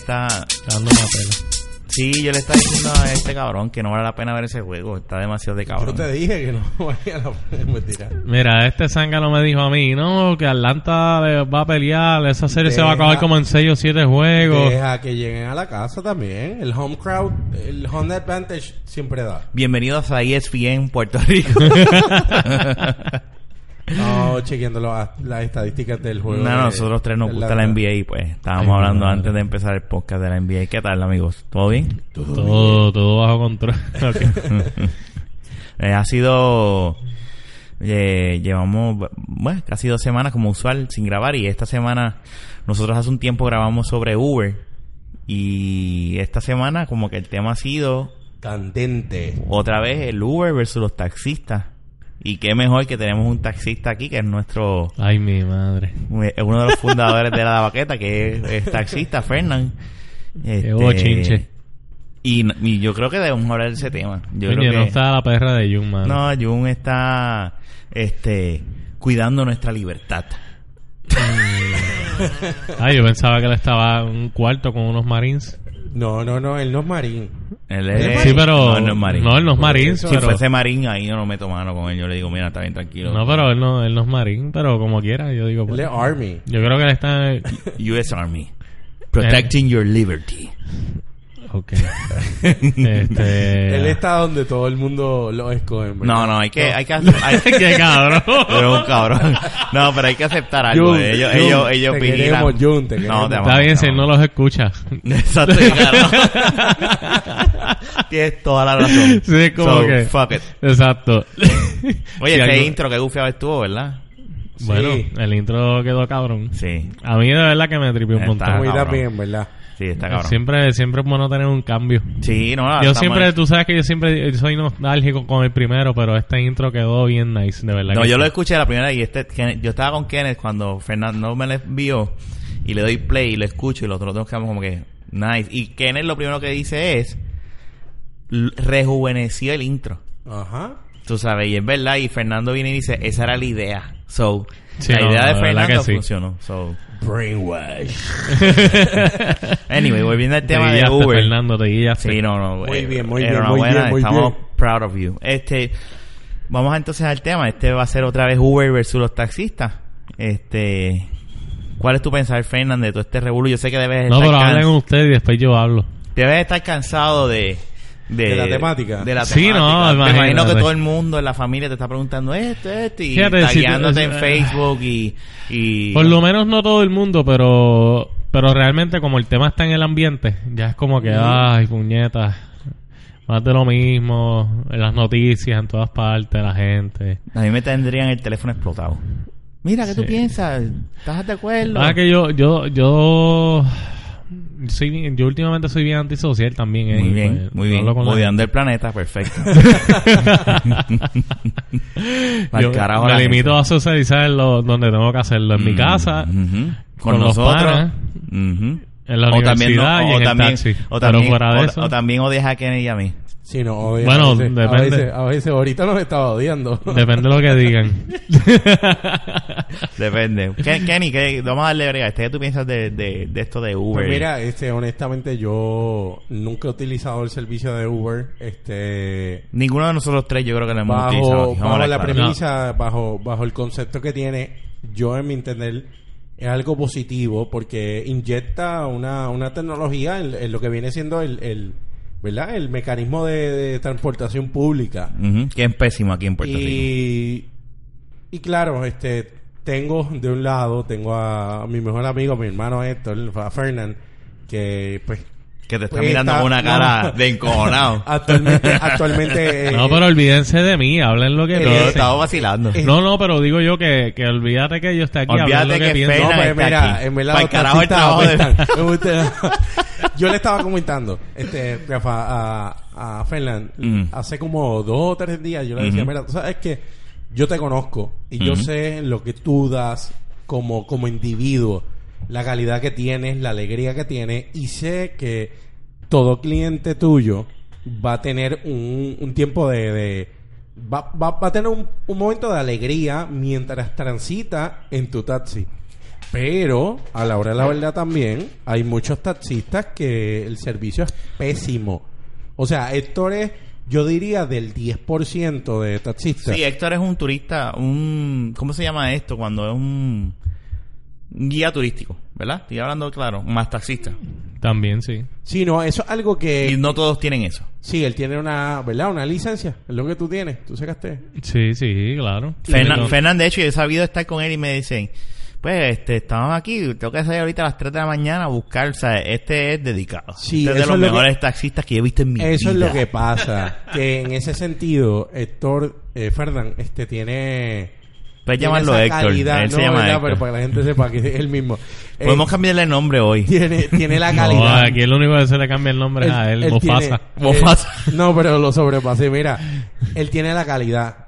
está... Dando una pela. Sí, yo le estaba diciendo a este cabrón que no vale la pena ver ese juego. Está demasiado de Yo cabrón. te dije que no valía la pena. Mentira. Mira, este zángano me dijo a mí, no, que Atlanta le va a pelear, esa serie se va a Deja- acabar como en 6 o 7 juegos. Deja que lleguen a la casa también. El home crowd, el home advantage siempre da. Bienvenidos a ESPN Puerto Rico. No, chequeando lo- las estadísticas del juego. no, de- nosotros tres nos gusta la. NBA pues estábamos Ay, hablando antes de empezar el podcast de la NBA. ¿Qué tal, amigos? ¿Todo bien? Todo, todo bajo control. Eh, ha sido... eh, llevamos, bueno, casi dos semanas como usual sin grabar y esta semana nosotros hace un tiempo grabamos sobre Uber y esta semana como que el tema ha sido Candente. otra vez el Uber versus los taxistas. Y qué mejor que tenemos un taxista aquí que es nuestro Ay, mi madre. es uno de los fundadores de la baqueta que es, es taxista, Fernán. Este, bochinche. Y, y yo creo que debemos hablar de ese tema. Yo Oye, creo que no está la perra de Jun, mano. no, Jun está este cuidando nuestra libertad. Ay, yo pensaba que él estaba en un cuarto con unos marines. No, no, no, él no es marín. Él ¿Él es es- marín? Sí, pero... no, él no es marín. No, él no es marines, si pero... fuese marín ahí yo no meto mano con él. Yo le digo, mira, está bien tranquilo. No, pero él no, él no es marín, pero como quiera, yo digo... Él pues, es Army. yo creo que él está... US Army. Protecting your liberty. Ok. este... Él está donde todo el mundo lo escoge. ¿verdad? No, no, hay que, hay que, hay que- Qué cabrón. Pero un cabrón. No, pero hay que aceptar algo. Jun, ellos, Jun, ellos, ellos te vigilan. queremos, Jun, te No, queremos. te Está amamos, bien si te él no los escucha. Exacto, claro. Tienes toda la razón. Sí, como So, que... Fuck it. Exacto. Oye, Si ese algo- intro que gufiado estuvo, ¿verdad? Bueno, Sí. el intro quedó cabrón. Sí. A mí de verdad que me tripió un Está montón. Muy bien, ¿verdad? Sí, está cabrón. Siempre, siempre es bueno tener un cambio. Sí, no, yo siempre, tú sabes que yo siempre soy nostálgico con el primero, pero este intro quedó bien nice, de verdad. No, que yo sí. lo escuché la primera y este, yo estaba con Kenneth cuando Fernando me lo envió y le doy play y lo escucho y los otros dos quedamos como que nice. Y Kenneth lo primero que dice es rejuveneció el intro. Ajá. Tú sabes, y es verdad, y Fernando viene y dice, esa era la idea. So, Sí, la no, idea no, de Fernando sí. funcionó. So, Brainwash. anyway, volviendo al Te tema de Uber. Fernando, te guillaste. Sí, no, no. Muy eh, bien, muy bien, muy enhorabuena, bien, muy Estamos bien. proud of you. Este, vamos entonces al tema. Este va a ser otra vez Uber versus los taxistas. Este, ¿cuál es tu pensar, Fernando, de todo este revuelo? Yo sé que debes No, estar, pero hablen ustedes y después yo hablo. debes estar cansado de, de, De la temática. De la Sí, temática. no, Me imagino imagínate. que todo el mundo en la familia te está preguntando esto, esto, y Fíjate, si tú- en eh, Facebook y, y... Por lo menos no todo el mundo, pero pero realmente como el tema está en el ambiente, ya es como que, ay, puñetas, más de lo mismo, en las noticias, en todas partes, la gente. A mí me tendrían el teléfono explotado. Mira, ¿qué tú Sí. piensas? ¿Estás de acuerdo? Ah, que yo, yo, yo, soy, yo últimamente soy bien antisocial también. eh, Muy bien, pues, muy bien. Odiando el planeta, perfecto. Pa'l Yo carajo me limito gente. a socializar lo- donde tengo que hacerlo. En mi Mm, casa, con con, los nosotros. en la O también, no- universidad y o en también, el taxi. o Pero también, fuera de o- eso... o también odias a Kenny y a mí. Sí, no, Bueno, a veces, A depende. veces, a veces ahorita nos estaba odiando. Depende de lo que digan. Depende. Ken- Kenny, ¿qué- vamos a darle brega. Este, ¿Qué tú piensas de, de, de esto de Uber? Pues mira, este, honestamente yo nunca he utilizado el servicio de Uber. Este, Ninguno de nosotros tres yo creo que lo hemos utilizado. bajo, aquí. A bajo la claro. premisa, bajo, bajo el concepto que tiene, yo en mi entender es algo positivo porque inyecta una, una tecnología en, en lo que viene siendo el, el ¿verdad? El mecanismo de, de transportación pública. Que es pésimo aquí en Puerto Rico. y, y claro, este tengo de un lado, tengo a, mi mejor amigo, mi hermano Héctor, a Fernand, que pues Que te está pues, mirando está- con una cara no. de encojonado. actualmente, actualmente eh, No, pero olvídense de mí, hablen lo que Eh, estaba vacilando. eh, No, no, pero digo yo que, que olvídate que yo esté aquí, Olvídate lo que, que piensen. No, pues mira, aquí. en verdad Pa'l los carajo el trabajo de- apestan. Me gusta- Yo le estaba comentando, este, Rafa, a, a Fernand, Mm. hace como dos o tres días yo le decía, mira, tú sabes que yo te conozco y yo sé lo que tú das como, como individuo, la calidad que tienes, la alegría que tienes y sé que todo cliente tuyo va a tener un, un tiempo de... de- va, va, va a tener un, un momento de alegría mientras transita en tu taxi. Pero, a la hora de la verdad también, hay muchos taxistas que el servicio es pésimo. O sea, Héctor es, yo diría, del 10% de taxistas. Sí, Héctor es un turista, un... ¿Cómo se llama esto? Cuando es un, un guía turístico, ¿verdad? Estoy hablando claro, más taxista. También, sí. Sí, no, eso es algo que... Y no todos tienen eso. Sí, él tiene una, ¿verdad? Una licencia. Es lo que tú tienes. Tú sacaste. Sí, sí, claro. Fernan, Fernan, de hecho, yo he sabido estar con él y me dicen, pues, este, estamos aquí, tengo que salir ahorita a las 3 de la mañana a buscar, o sea, este es dedicado. Sí, este es de los es lo que- mejores taxistas que yo he visto en mi vida. Eso es lo que pasa. que en ese sentido, Héctor, eh, Fernán, este tiene... Puedes llamarlo esa Héctor, calidad, él se no, llama ¿verdad? Héctor. Pero para que la gente sepa que es el mismo. Eh, Podemos cambiarle el nombre hoy. tiene, tiene la No, calidad. aquí el único que se le cambia el nombre es a él, Mufasa. tiene- Mufasa. eh, no, pero lo sobrepasé. Mira, él tiene la calidad.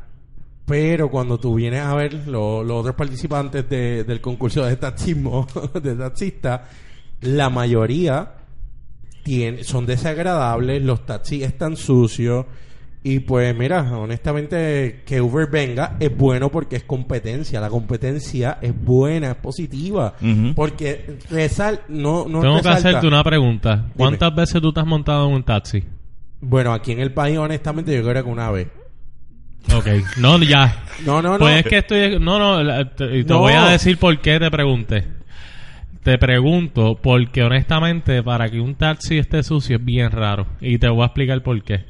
Pero cuando tú vienes a ver lo- los otros participantes de- del concurso de taxismo, de taxista, la mayoría tiene, son desagradables, los taxis están sucios. Y pues mira, honestamente que Uber venga es bueno porque es competencia. La competencia es buena, es positiva. Porque resal, no, no Tengo que hacerte una pregunta. ¿Cuántas veces tú te has montado en un taxi? Bueno, aquí en el país, honestamente, yo creo que una vez. Ok. No, ya. No, no, no. Pues es que estoy... No, no, te, te No. voy a decir por qué te pregunté. Te pregunto porque honestamente para que un taxi esté sucio es bien raro. Y te voy a explicar por qué.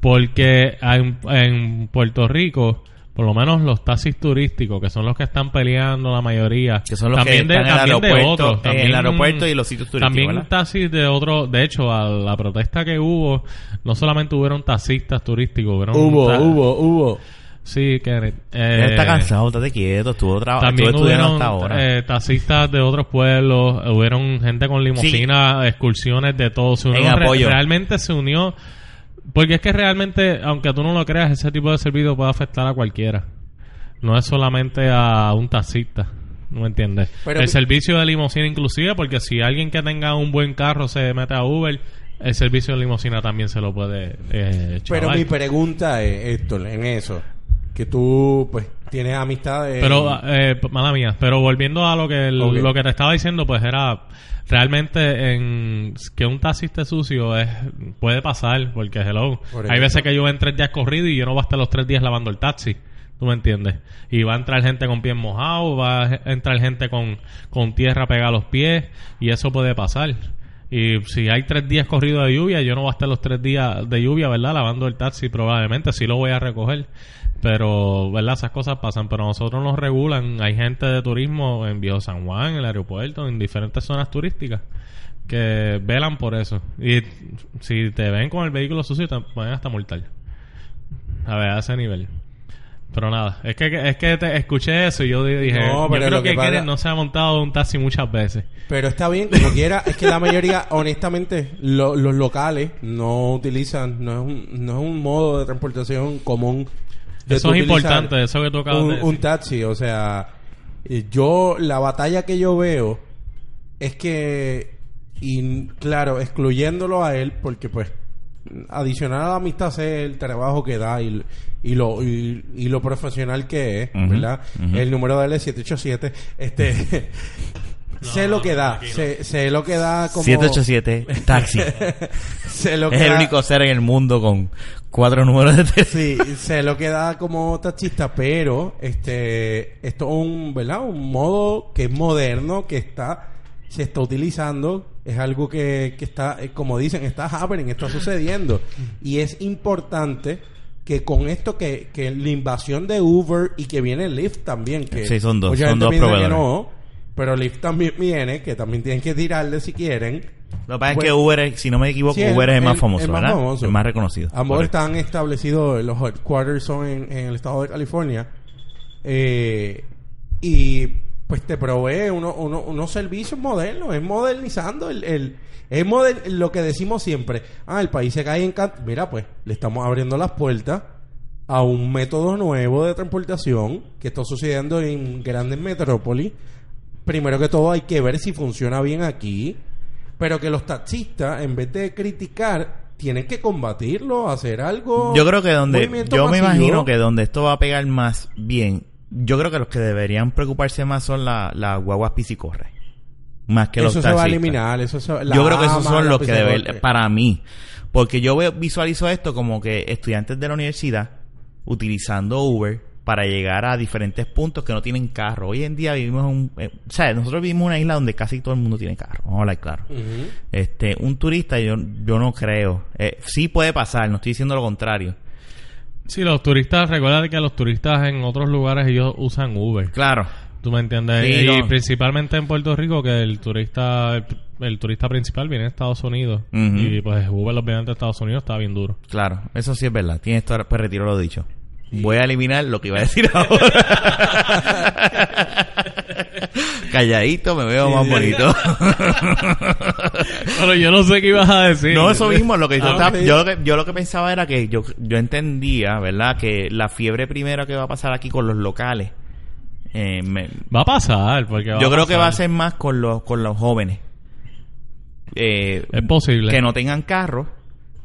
Porque en, en Puerto Rico, por lo menos los taxis turísticos, que son los que están peleando la mayoría, Que son los también que de, están en el también de aeropuerto, otros, en también- el aeropuerto y los sitios turísticos, También ¿verdad? taxis de otros, de hecho, a la protesta que hubo, no solamente hubieron taxistas turísticos, hubieron Hubo, ta- hubo, hubo. Sí, Kenneth. Eh, está cansado, estate quieto, estuvo, traba- también estuvo estudiando hubieron hasta ahora. eh, taxistas de otros pueblos, hubieron gente con limusina, excursiones de todo. Se unió En apoyo. realmente se unió. Porque es que realmente, aunque tú no lo creas, ese tipo de servicio puede afectar a cualquiera. No es solamente a un taxista. ¿No entiendes? Pero el servicio de limusina inclusive, porque si alguien que tenga un buen carro se mete a Uber, el servicio de limusina también se lo puede eh, Pero mi pregunta es, Héctor, en eso, que tú, pues, tienes amistades... Pero, eh, mala mía, pero volviendo a lo que el- lo que te estaba diciendo, pues era realmente en que un taxi esté sucio es puede pasar, porque hello, Por hay veces que yo en tres días corrido y yo no voy a estar los tres días lavando el taxi. ¿Tú me entiendes? Y va a entrar gente con pies mojados, va a entrar gente con, con tierra pegada a los pies, y eso puede pasar. Y si hay tres días corridos de lluvia, yo no voy a estar los tres días de lluvia, ¿verdad? Lavando el taxi, probablemente, sí lo voy a recoger. Pero, ¿verdad? Esas cosas pasan, pero nosotros nos regulan. Hay gente de turismo en Viejo San Juan, en el aeropuerto, en diferentes zonas turísticas, que velan por eso. Y si te ven con el vehículo sucio, te pueden hasta multar. A ver, a ese nivel. Pero nada, es que, es que te escuché eso y yo dije, No, yo pero creo lo que que, Kenneth no se ha montado un taxi muchas veces. Pero está bien, como quiera, es que la mayoría, honestamente, lo- los locales no utilizan, no es, un, no es un modo de transportación común. De Eso es importante, eso que tú acabas un, de decir. un taxi, o sea, eh, yo, la batalla que yo veo es que, y claro, excluyéndolo a él, porque pues, adicional a la amistad sé el trabajo que da y, y lo y, y lo profesional que es, ¿verdad? El número de él es 787, este... sé lo que da, sé, sé lo que da como... 787 Taxi. sé lo que es el da- único ser en el mundo con cuatro números de teléfono. Sí, se lo queda como taxista, pero este esto es un, ¿verdad? Un modo que es moderno, que está se está utilizando, es algo que, que está, eh, como dicen, está happening, está sucediendo. Y es importante que con esto que, que la invasión de Uber y que viene Lyft también, que Sí, son dos, mucha son gente dos piensa que proveedores. no, pero Lyft también viene, que también tienen que tirarle si quieren. Lo que pasa es que Uber, es- si no me equivoco, sí, Uber es el más famoso, el más ¿verdad? famoso. El más reconocido. Ambos Correcto. están establecidos, los headquarters son en, en el estado de California. Eh, y pues te provee uno- uno- unos servicios modernos, es modernizando el, el- es moder- lo que decimos siempre. Ah, el país se cae en Mira, pues, le estamos abriendo las puertas a un método nuevo de transportación que está sucediendo en grandes metrópolis. Primero que todo hay que ver si funciona bien aquí, pero que los taxistas, en vez de criticar, tienen que combatirlo, hacer algo. Yo creo que donde, yo me imagino que donde esto va a pegar más bien yo creo que los que deberían preocuparse más son las la guaguas piscicorre. Más que los eso se va a taxistas. eliminar. Eso se- la Yo creo que esos ama, son los que deben, para mí. Porque yo veo, visualizo esto como que estudiantes de la universidad utilizando Uber para llegar a diferentes puntos que no tienen carro. Hoy en día vivimos en un... eh, o sea, nosotros vivimos en una isla donde casi todo el mundo tiene carro. Vamos a hablar claro. Este, un turista yo, yo no creo. Eh, sí puede pasar, no estoy diciendo lo contrario. Sí, los turistas, recuerda que los turistas en otros lugares ellos usan Uber. Claro. ¿Tú me entiendes? Sí, y no. principalmente en Puerto Rico, que el turista el, el turista principal viene de Estados Unidos. Y pues Uber, obviamente, de Estados Unidos está bien duro. Claro, eso sí es verdad. Tienes pues retiro lo dicho. Voy a eliminar lo que iba a decir ahora. Calladito me veo más bonito. Pero yo no sé qué ibas a decir. no, eso mismo, lo que yo, Ah, estaba- yo, lo que, yo lo que pensaba era que yo, yo entendía, ¿verdad? Que la fiebre primero que va a pasar aquí con los locales, eh, me- Va a pasar, porque va yo a creo que va a ser más con los, con los jóvenes. Eh, Es posible. que no tengan carro,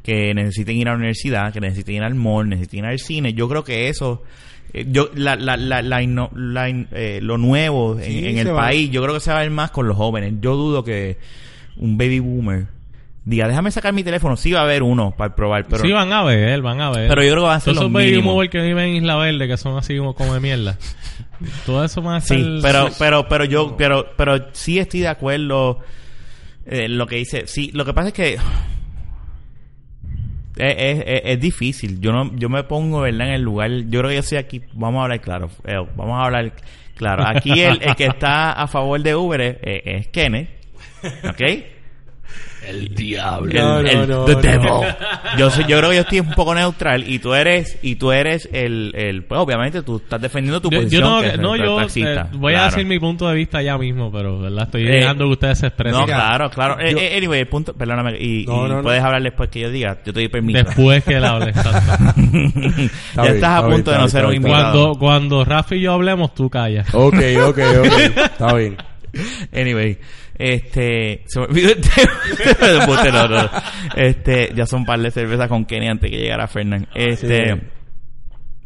que necesiten ir a la universidad, que necesiten ir al mall, necesiten ir al cine. Yo creo que eso, eh, yo la, la, la, la inno- la in- eh, lo nuevo en, Sí, en se el país, yo creo que se va a ver más con los jóvenes. Yo dudo que un baby boomer diga, déjame sacar mi teléfono. Sí va a haber uno para probar, pero, sí, van a ver, van a ver. pero yo creo que va a ser los esos baby movers que viven en Isla Verde, que son así como, como de mierda. Todo eso va a ser... Sí, pero, pero, pero yo, pero, pero sí estoy de acuerdo eh, lo que dice. Sí, lo que pasa es que es, es, es- difícil. Yo no, yo me pongo, ¿verdad? En el lugar. Yo creo que yo estoy aquí. Vamos a hablar claro. eh, vamos a hablar claro. Aquí el, el que está a favor de Uber es- es Kenneth. ¿Ok? El diablo. El, No, el- no, the no, devil. no. Yo, soy- yo creo que yo estoy un poco neutral y tú eres y tú eres el, el pues obviamente tú estás defendiendo tu Yo, yo posición tengo que que- es no, el yo taxista. eh, voy a decir mi punto de vista ya mismo, pero ¿verdad? estoy Eh, dejando que ustedes se expresen. No, claro, claro. Eh, yo- eh, anyway, el punto, perdóname, y, No, y no, no. puedes hablar después que yo diga, yo te doy permiso. Después que él hable. exacto. ya estás está a punto de está no ser un invitado. cuando, cuando Rafa y yo hablemos, tú callas. Ok, ok, ok. Está bien. Anyway, este, se me olvidó el tema. Embuste, no, no. Este, ya son un par de cervezas con Kenny antes que llegara Fernán. Este, Sí.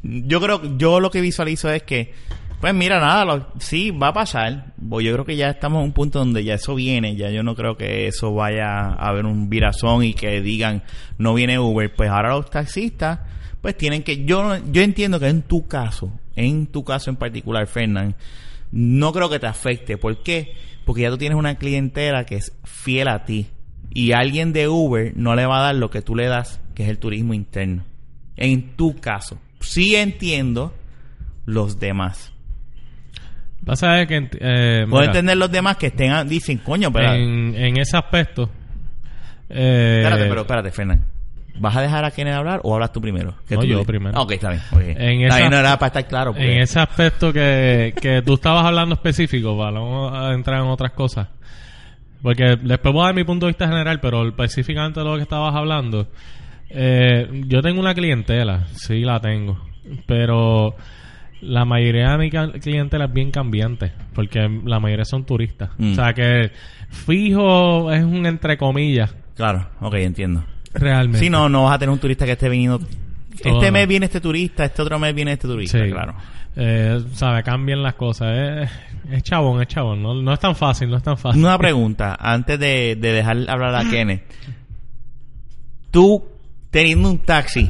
yo creo, yo lo que visualizo es que, pues mira, nada, lo- sí, va a pasar. Pues yo creo que ya estamos en un punto donde ya eso viene, ya yo no creo que eso vaya a haber un virazón y que digan, no viene Uber. Pues ahora los taxistas, pues tienen que, yo, no- yo entiendo que en tu caso, en tu caso en particular, Fernán, no creo que te afecte. ¿Por qué? Porque ya tú tienes una clientela que es fiel a ti. Y alguien de Uber no le va a dar lo que tú le das, que es el turismo interno. En tu caso. Sí entiendo los demás. Pasa es que... ent- eh, Puedo entender los demás que estén, a- dicen, coño, pero... en, en ese aspecto... eh, espérate, pero espérate, Fernán. ¿Vas a dejar a Kenneth hablar o hablas tú primero? ¿Qué No, tú yo dices? primero. Ok, está bien. ok. En Está esa- bien, no era para estar claro. porque- En ese aspecto que, que tú estabas hablando específico, para no entrar en otras cosas. Porque después voy a dar mi punto de vista general, pero específicamente lo que estabas hablando. eh, yo tengo una clientela, sí la tengo. Pero la mayoría de mi clientela es bien cambiante. Porque la mayoría son turistas. Mm. O sea que fijo es un entre comillas, Claro, ok, entiendo. Realmente. Si no, no vas a tener un turista que esté viniendo... Todo. Este mes viene este turista, este otro mes viene este turista, Sí. claro. Eh, sabe, cambian las cosas. Es, es chabón, es chabón. No, no es tan fácil, no es tan fácil. Una pregunta, antes de, de dejar hablar a Kenneth. Tú, teniendo un taxi,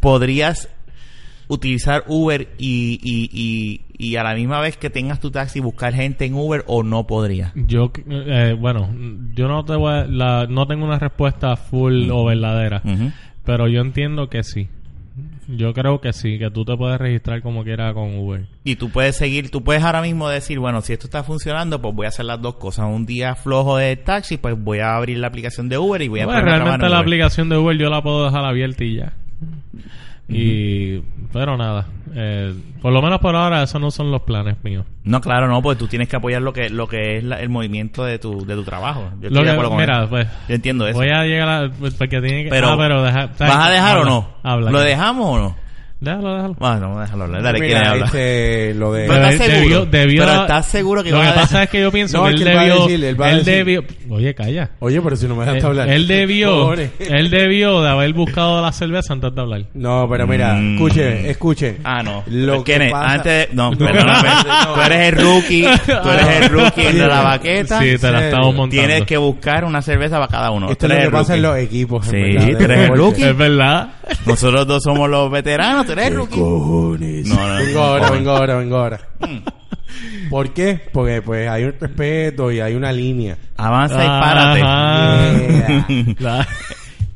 ¿podrías utilizar Uber y, y, y, y a la misma vez que tengas tu taxi buscar gente en Uber o no podrías? Yo, eh, bueno, yo no te voy a- la, no tengo una respuesta full o verdadera, pero yo entiendo que sí. Yo creo que sí, que tú te puedes registrar como quiera con Uber. Y tú puedes seguir, tú puedes ahora mismo decir, bueno, si esto está funcionando, pues voy a hacer las dos cosas. Un día flojo de taxi, pues voy a abrir la aplicación de Uber y voy a Bueno, a realmente la Uber. aplicación de Uber yo la puedo dejar abierta y ya. Y, pero nada, eh, por lo menos por ahora esos no son los planes míos. No, claro, no, pues tú tienes que apoyar lo que lo que es la- el movimiento de tu de tu trabajo. Yo Lo que- mira, eso. pues Yo entiendo eso. voy a llegar a... Porque tiene que... Pero, ah, pero deja- ¿Vas a dejar o no? Habla. ¿Lo dejamos o no? Déjalo, déjalo. Bueno, vamos a dejarlo hablar. Dale, Mira, ¿quién habla? este, lo de... Pero estás Debió- seguro. debió- pero estás seguro que Lo que a pasa es que yo pienso No, que es él debió... decir, él él debió... Oye, calla. Oye, pero si no me dejaste Él, hablar. él debió... Él debió de haber buscado la cerveza antes de hablar. No, pero mira, Mm. escuchen, escuchen. Ah, no. Lo que Kenneth, pasa- antes... No, No, perdóname. no. Tú eres el rookie. Tú eres el rookie de la baqueta. Sí, te la estamos montando. Tienes que buscar una cerveza para cada uno. Esto es lo que pasa en los equipos. Sí, tú eres el rookie. Es verdad. Nosotros dos somos los veteranos. Tú eres el ¿Qué rookie. cojones? No, no, vengo ahora, vengo ahora, vengo ahora. Mm. ¿Por qué? Porque pues hay un respeto y hay una línea. Avanza y párate. Ajá. Yeah. La-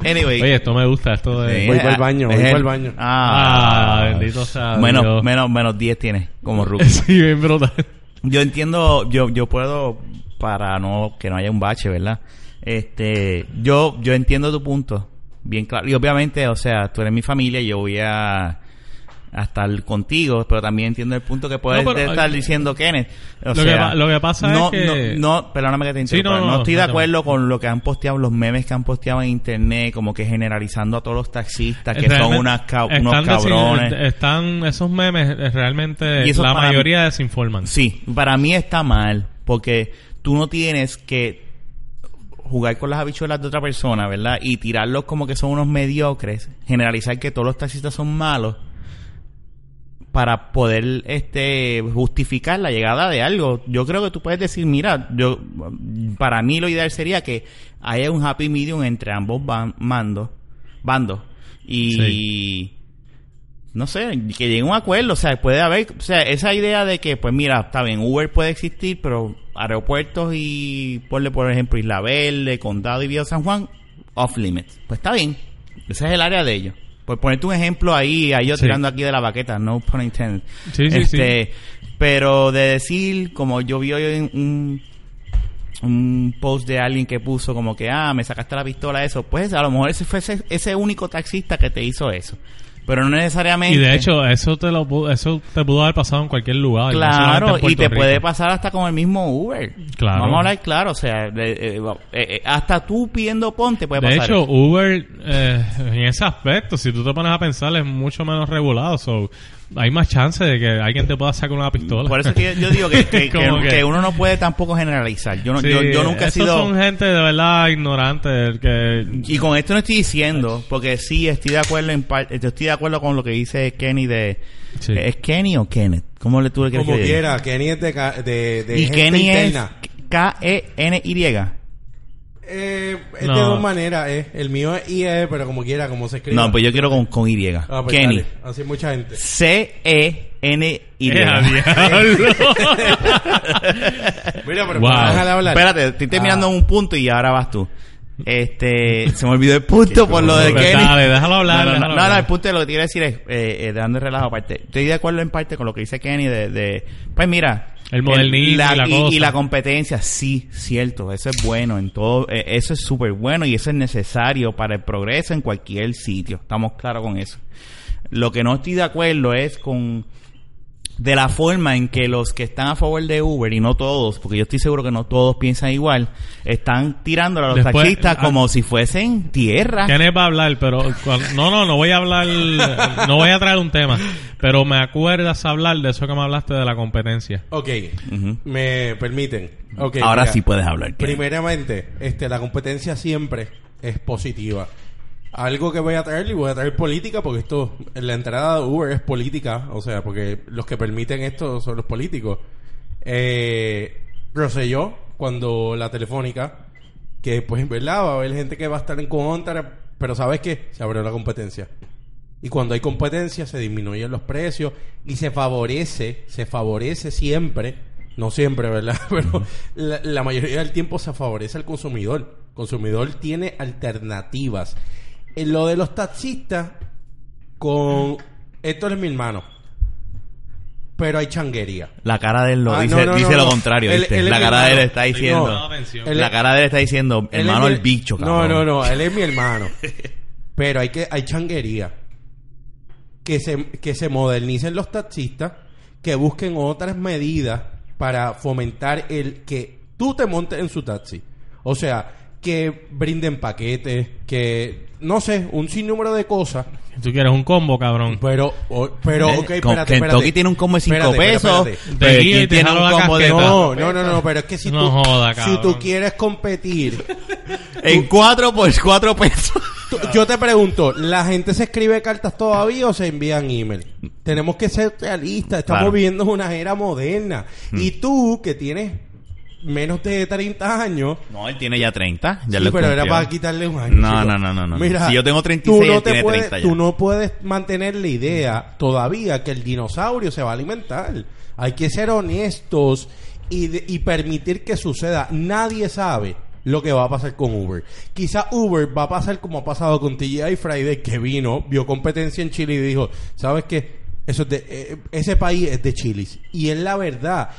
Anyway. Oye, esto me gusta, esto de... Sí, Voy pa'l baño, es voy el- pa'l baño. Ah, Ah, bendito sea menos, Dios. menos, menos 10 tienes como rookie. Sí, bien brutal. Yo entiendo, yo, yo puedo, para no, que no haya un bache, ¿verdad? Este, yo, yo entiendo tu punto, bien claro. Y obviamente, o sea, tú eres mi familia y yo voy a, a estar contigo, pero también entiendo el punto que puedes No, pero, estar eh, diciendo Kenneth. O lo que sea, pa- lo que pasa no, es que- No, no, perdóname que te Sí, interrumpa. no, no, no, estoy de acuerdo con lo que han posteado, los memes que han posteado en internet, como que generalizando a todos los taxistas, que son Realmente unas ca- unos están desi- cabrones. Están esos memes eh, realmente eso la mayoría desinforman. Sí, para mí está mal, porque tú no tienes que jugar con las habichuelas de otra persona, ¿verdad? Y tirarlos como que son unos mediocres, generalizar que todos los taxistas son malos para poder este justificar la llegada de algo. Yo creo que tú puedes decir, mira, yo para mí lo ideal sería que haya un happy medium entre ambos ban- mandos, bandos y no sé, que llegue a un acuerdo, o sea, puede haber, o sea, esa idea de que, pues mira, está bien, Uber puede existir, pero aeropuertos y, ponle por ejemplo, Isla Verde, Condado y Villa San Juan, off limits. Pues está bien, ese es el área de ellos. Por ponerte un ejemplo ahí, ahí yo Sí. tirando aquí de la baqueta, no pun intended. Sí, sí, este, Pero de decir, como yo vi hoy un, un post de alguien que puso como que, ah, me sacaste la pistola, eso, pues a lo mejor ese fue ese, ese único taxista que te hizo eso. Pero no necesariamente. Y de hecho, eso te lo eso te pudo haber pasado en cualquier lugar. Claro, y te Rico. puede pasar hasta con el mismo Uber. Claro. Vamos a hablar claro, o sea, de- eh, eh, eh, hasta tú pidiendo ponte puede De pasar. hecho, eso. Uber, eh, en ese aspecto, si tú te pones a pensar, es mucho menos regulado. So, hay más chance de que alguien te pueda sacar una pistola. por eso es que yo, digo que, que, que- que- que uno no puede tampoco generalizar. Yo, no, Sí, yo, yo nunca he sido... son gente de verdad ignorante que... Y con esto no estoy diciendo, porque sí estoy de acuerdo en parte, estoy de acuerdo con lo que dice Kenny de... Sí. ¿Es Kenny o Kenneth? ¿Cómo le tú le quieres Como que quiera, Kenny es de, de, de Y gente Kenny interna. es E K-E-N-Y. Eh, es No. de dos maneras, eh. El mío es IE, pero como quiera, como se escribe. No, pues yo quiero con, con Y. Ah, pues Kenny. dale. Así mucha gente. C-E-N-Y. ¡Eh! Mira, pero Wow. déjale hablar. Espérate, estoy terminando Ah. un punto y ahora vas tú. Este, se me olvidó el punto por lo de Kenny. dale, déjalo hablar, No, no, no, déjalo no, no, hablar. el punto de lo que te iba a decir es, eh, eh, dando el relajo aparte. Estoy de acuerdo en parte con lo que dice Kenny de, de pues mira. El modernismo y la y, cosa. y la competencia, sí, cierto, eso es bueno en todo, eh, eso es súper bueno y eso es necesario para el progreso en cualquier sitio, estamos claros con eso. Lo que no estoy de acuerdo es con de la forma en que los que están a favor de Uber y no todos, porque yo estoy seguro que no todos piensan igual, están tirándole a los Después, taxistas ah, como si fuesen tierra. Kenneth va a hablar, pero no, no, no voy a hablar, no voy a traer un tema, pero me acuerdas hablar de eso que me hablaste de la competencia. Ok, me permiten. Ok, Ahora mira. sí puedes hablar. Kenny. Primeramente, este, la competencia siempre es positiva. Algo que voy a traer, y voy a traer política, porque esto, la entrada de Uber es política, o sea, porque los que permiten esto son los políticos. Eh, cuando la telefónica, que pues, ¿verdad? Va a haber gente que va a estar en contra, pero ¿sabes qué? Se abrió la competencia. Y cuando hay competencia se disminuyen los precios y se favorece, se favorece siempre, no siempre, ¿verdad? Pero la, la mayoría del tiempo se favorece al consumidor. El consumidor tiene alternativas. En lo de los taxistas, con Héctor es mi hermano, pero hay changuería. La cara de él lo Ah, dice, no, no, dice no, lo no. contrario, Él- ¿viste? él es La mi cara de él hermano. está diciendo. No. Él- la cara de él está diciendo, Él es hermano, mi- el bicho, No, cabrón. no, no, él es mi hermano. Pero hay que hay changuería. Que se, que se modernicen los taxistas, que busquen otras medidas para fomentar el que tú te montes en su taxi. O sea, que brinden paquetes, que no sé, un sinnúmero de cosas. Tú quieres un combo, cabrón. Pero, o- pero, ok, con- espérate, Kentucky espérate. tiene un combo de 5 Espérate, pesos. espérate, pero guía y ¿quién te tiene un combo de. No, no, no, no, pero es que si No tú, joda, si tú quieres competir, En 4 por 4 pesos. tú- yo te pregunto, ¿la gente se escribe cartas todavía o se envían email? Tenemos que ser realistas, estamos Claro. viviendo en una era moderna. Y tú, que tienes menos de 30 años, No, él tiene ya 30. Ya Sí, lo pero era para quitarle un año. No, no, no, no, no. Mira, Si yo tengo 36, tú no él te tiene puedes, 30 ya. Tú no puedes mantener la idea todavía que el dinosaurio se va a alimentar. Hay que ser honestos y, de- y permitir que suceda. Nadie sabe lo que va a pasar con Uber. Quizá Uber va a pasar como ha pasado con TGI Friday, que vino, vio competencia en Chile y dijo, ¿sabes qué? Eso es de, eh, ese país es de chilis. Y es la verdad,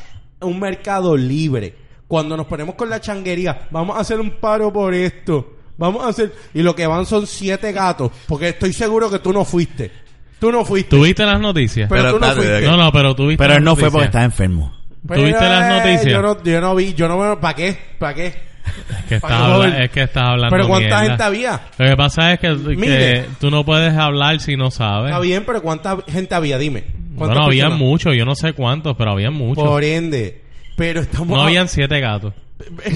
un mercado libre. Cuando nos ponemos con la changuería, vamos a hacer un paro por esto. Vamos a hacer... Y lo que van son siete gatos. Porque estoy seguro que tú no fuiste. Tú no fuiste. ¿Tuviste las noticias? Pero, Pero tú no fuiste. No, no, pero tuviste Pero él no fue porque estaba enfermo. ¿Tuviste las noticias? Yo no, yo no vi, yo no me... ¿Para qué? ¿Para qué? Es que estás, Para que habla- joder. es que estás hablando Pero ¿cuánta mierda. gente había? Lo que pasa es que, que Mire. tú no puedes hablar si no sabes. Está bien, pero ¿cuánta gente había? Dime. ¿Cuántas Bueno, personas? muchos, yo no sé cuántos, pero habían muchos. Por ende. Pero estamos... No habían siete gatos.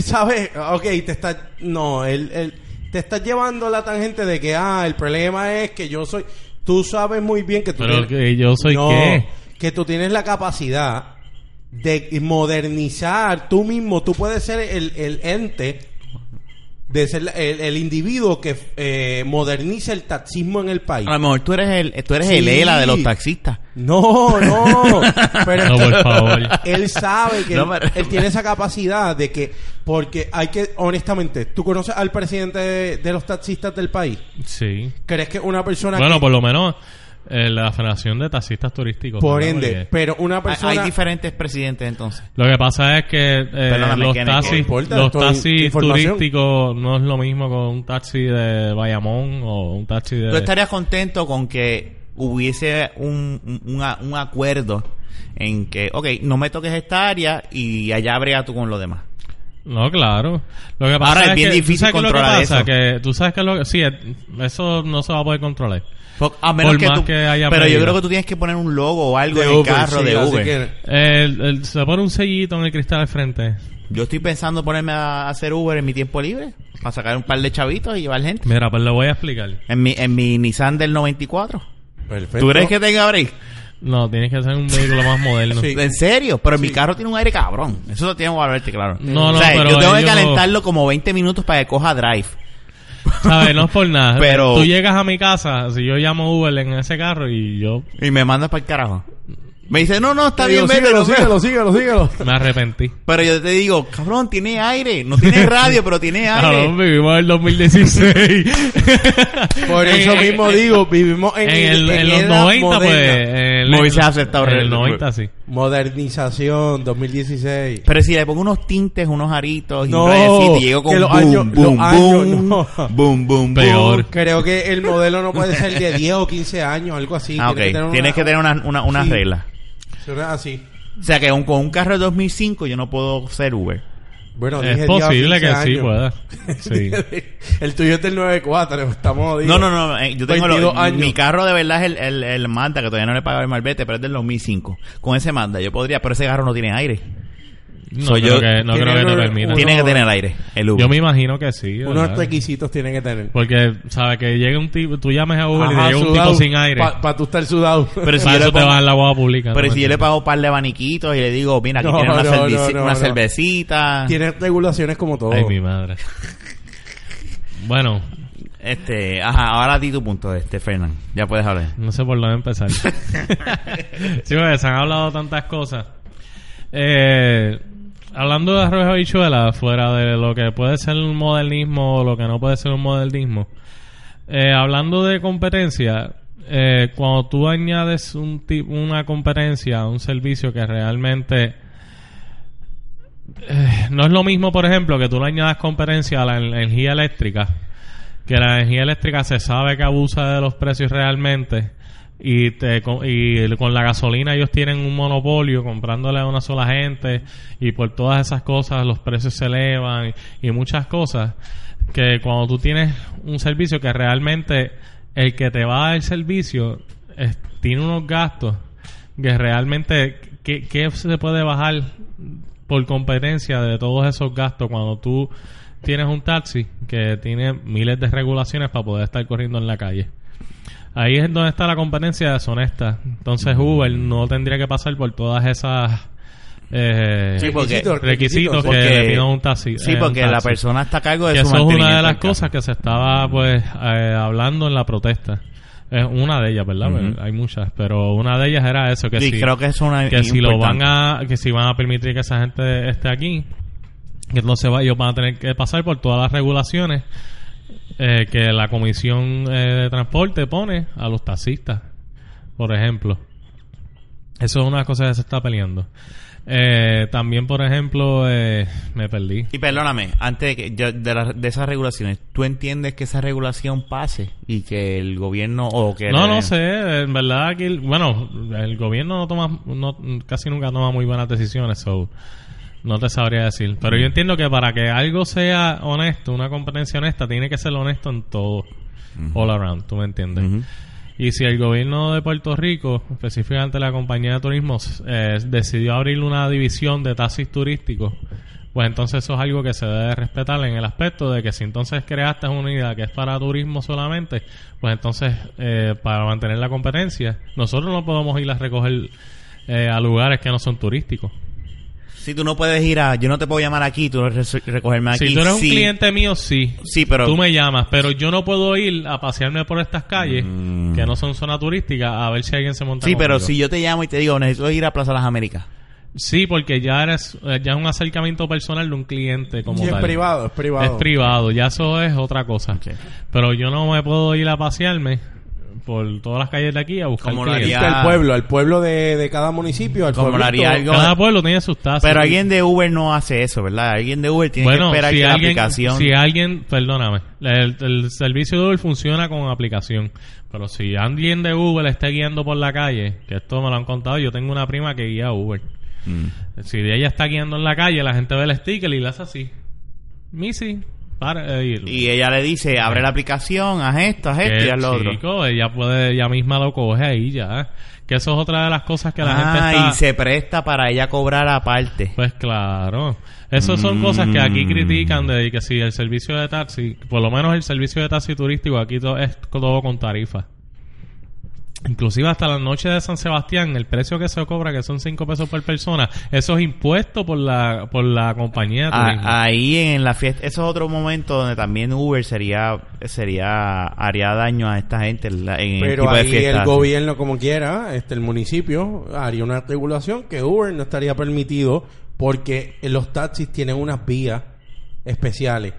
¿Sabes? Ok, te estás... No, él, él- te estás llevando la tangente de que, ah, el problema es que yo soy... Tú sabes muy bien que tú Pero tienes- que yo soy No, qué. que tú tienes la capacidad de modernizar tú mismo. Tú puedes ser el, el ente de ser el, el individuo que eh, moderniza el taxismo en el país. A lo mejor tú eres el, tú eres Sí. el ELA de los taxistas. No, no. Pero No, por favor. él sabe que No, él, pero- él tiene esa capacidad de que, porque hay que, honestamente, ¿tú conoces al presidente de, de los taxistas del país? Sí. ¿Crees que una persona Bueno, que, por lo menos eh, la Federación de Taxistas Turísticos. por ende, Porque pero una persona... hay diferentes presidentes entonces. Lo que pasa es que eh, los Kenny, ¿qué taxis, importa? los taxis turísticos no es lo mismo con un taxi de Bayamón o un taxi de... ¿Tú estarías contento con que hubiese un, un, acuerdo en que, ok, no me toques esta área y allá brega tú con lo demás? No, claro. Lo que pasa Ahora, es es, bien que, ¿tú difícil que controlar pasa? eso. Que tú sabes que lo que... Sí, es- eso no se va a poder controlar. Por- A menos Por que más tú, que haya pero yo creo que tú tienes que poner un logo o algo de en el Uber, carro sí, de Uber. que- El- el- se pone un sellito en el cristal al frente. Yo estoy pensando ponerme a hacer Uber en mi tiempo libre para sacar un par de chavitos y llevar gente. Mira, pues le voy a explicar. En mi, en mi Nissan del 94. Perfecto. ¿Tú crees que tenga break? No, tienes que ser un vehículo más moderno. Sí. ¿En serio? Pero mi carro tiene un aire cabrón. Eso lo tengo que valorarte, claro. No, O no, sea, pero yo tengo que calentarlo como 20 minutos para que coja drive. ¿Sabes? No es por nada. Pero- Tú llegas a mi casa, si yo llamo Uber en ese carro y yo Y me mandas para el carajo. Me dice, no, no, está bien, digo, vete, síguelo, síguelo, síguelo, síguelo. me arrepentí. Pero yo te digo, cabrón, tiene aire. No tiene radio, pero tiene aire. Cabrón, vivimos en el 2016. Por eso En- mismo digo, vivimos en, En, el- en los era 90, pues. moderna. En el, No hubiese aceptado En el re- 90, sí. Modernización 2016. Pero si le pongo unos tintes, unos aritos y No, un rayecito y llego con que los boom, años- boom, los años, boom, no. boom, boom, Peor. Creo que el modelo no puede ser de 10 o 15 años, algo así. Ah, que tener Tienes que tener una, una, una Sí. regla. Así. O sea que un- con un carro de 2005 yo no puedo ser Uber. Bueno, Es dije 10 o posible 15 que sí pueda. Sí. el tuyo es del 94, estamos No, jodidos. no, no. eh, yo tengo lo- 22 años. mi carro de verdad es el, el, el Mazda que todavía no le he pagado el malvete, pero es del 2005. Con ese Mazda yo podría, pero ese carro no tiene aire. No, Soy creo yo- que, no tiene creo que te permita. Tiene que tener aire el Uber. Yo me imagino que sí. Unos requisitos tiene que tener. Porque, ¿sabes? Que llegue un tipo, tú llames a Uber y te Ajá, llegue un tipo sin aire. Para pa tú estar sudado. Pero si Para eso te vas en la guagua pública. Pero ¿no? si yo le pago un par de abaniquitos y le digo, mira, aquí No, tiene una, no, cerveci- no, no, una no. cervecita. Tienes regulaciones como todo. Ay, mi madre. bueno, Este, ajá, ahora di tu punto, este, Fernán. Ya puedes hablar. no sé por dónde empezar. sí, porque se han hablado tantas cosas. Eh, hablando de arroz habichuela, fuera de lo que puede ser un modernismo o lo que no puede ser un modernismo, eh, hablando de competencia, eh, cuando tú añades un ti- una competencia, un servicio que realmente eh, no es lo mismo, por ejemplo, que tú le añadas competencia a la en- energía eléctrica, que la energía eléctrica se sabe que abusa de los precios realmente y, te, con, y con la gasolina ellos tienen un monopolio comprándole a una sola gente y por todas esas cosas los precios se elevan y, muchas cosas que cuando tú tienes un servicio que realmente el que te va a dar el servicio tiene unos gastos que realmente ¿qué, qué se puede bajar por competencia de todos esos gastos cuando tú tienes un taxi que tiene miles de regulaciones para poder estar corriendo en la calle ahí es donde está la competencia deshonesta entonces Uber no tendría que pasar por todas esas eh, Sí, porque- Requisitos, requisitos que le un taxi Sí, eh, porque la taxi. persona está a cargo de Que su eso es una de las cosas que se estaba pues eh, hablando en la protesta. Es una de ellas, ¿verdad? Ujú. Hay muchas, pero una de ellas era eso que Sí, si creo que es una que si lo van a que si van a permitir que esa gente esté aquí, que entonces va- ellos van a tener que pasar por todas las regulaciones eh, que la Comisión eh, de Transporte pone a los taxistas, por ejemplo. Eso es una cosa que se está peleando. Eh, también, por ejemplo, eh, me perdí. Y perdóname, antes de, que, yo- de, la- de esas regulaciones, ¿tú entiendes que esa regulación pase y que el gobierno o que... No, no sé, en verdad que, el- bueno, el gobierno no toma, no, casi nunca toma muy buenas decisiones, so, no te sabría decir. Pero yo entiendo que para que algo sea honesto, una competencia honesta, tiene que ser honesto en todo, all around, ¿tú me entiendes? Y si el gobierno de Puerto Rico, específicamente la compañía de turismo, eh, decidió abrir una división de taxis turísticos, pues entonces eso es algo que se debe respetar en el aspecto de que si entonces creaste una unidad que es para turismo solamente, pues entonces eh, para mantener la competencia, nosotros no podemos ir a recoger eh, a lugares que no son turísticos. Si tú no puedes ir a... Yo no te puedo llamar aquí, tú recogerme aquí. si tú eres un cliente mío, sí. Sí, pero... Tú me llamas, pero yo no puedo ir a pasearme por estas calles Mm. que no son zona turística a ver si alguien se monta Sí, pero conmigo. si yo te llamo y te digo, necesito ir a Plaza Las Américas. Sí, porque ya eres eh, ya es un acercamiento personal de un cliente como Sí, es tal. privado, es privado. Es privado, ya eso es otra cosa. Pero yo no me puedo ir a pasearme por todas las calles de aquí a buscar Como lo clientes. haría- al pueblo, al pueblo de, de cada municipio, al Como haría algo- Cada pueblo tiene sus tasas. Pero alguien de Uber no hace eso, ¿verdad? Alguien de Uber tiene bueno, que esperar si que la alguien, aplicación... si alguien, perdóname, el, el servicio de Uber funciona con aplicación, pero si alguien de Uber está guiando por la calle, que esto me lo han contado, yo tengo una prima que guía Uber. Mm. Si ella está guiando en la calle, la gente ve el sticker y le hace así. Missy, para eh, y- ella le dice, abre la aplicación, haz esto, haz esto y haz lo otro. chico, ella puede, ella misma lo coge ahí ya. Que eso es otra de las cosas que la gente ah, está... y se presta para ella cobrar aparte. Pues claro. Esas son Mm. cosas que aquí critican de que si el servicio de taxi, por lo menos el servicio de taxi turístico aquí to- es todo con tarifa. Inclusive hasta la noche de San Sebastián, el precio que se cobra, que son 5 pesos por persona, eso es impuesto por la, por la compañía de turismo. Ah, ahí en la fiesta, eso es otro momento donde también Uber sería, sería, haría daño a esta gente en, en el Pero tipo de ahí fiesta. el así. gobierno, como quiera, este, el municipio haría una regulación que Uber no estaría permitido porque los taxis tienen unas vías especiales.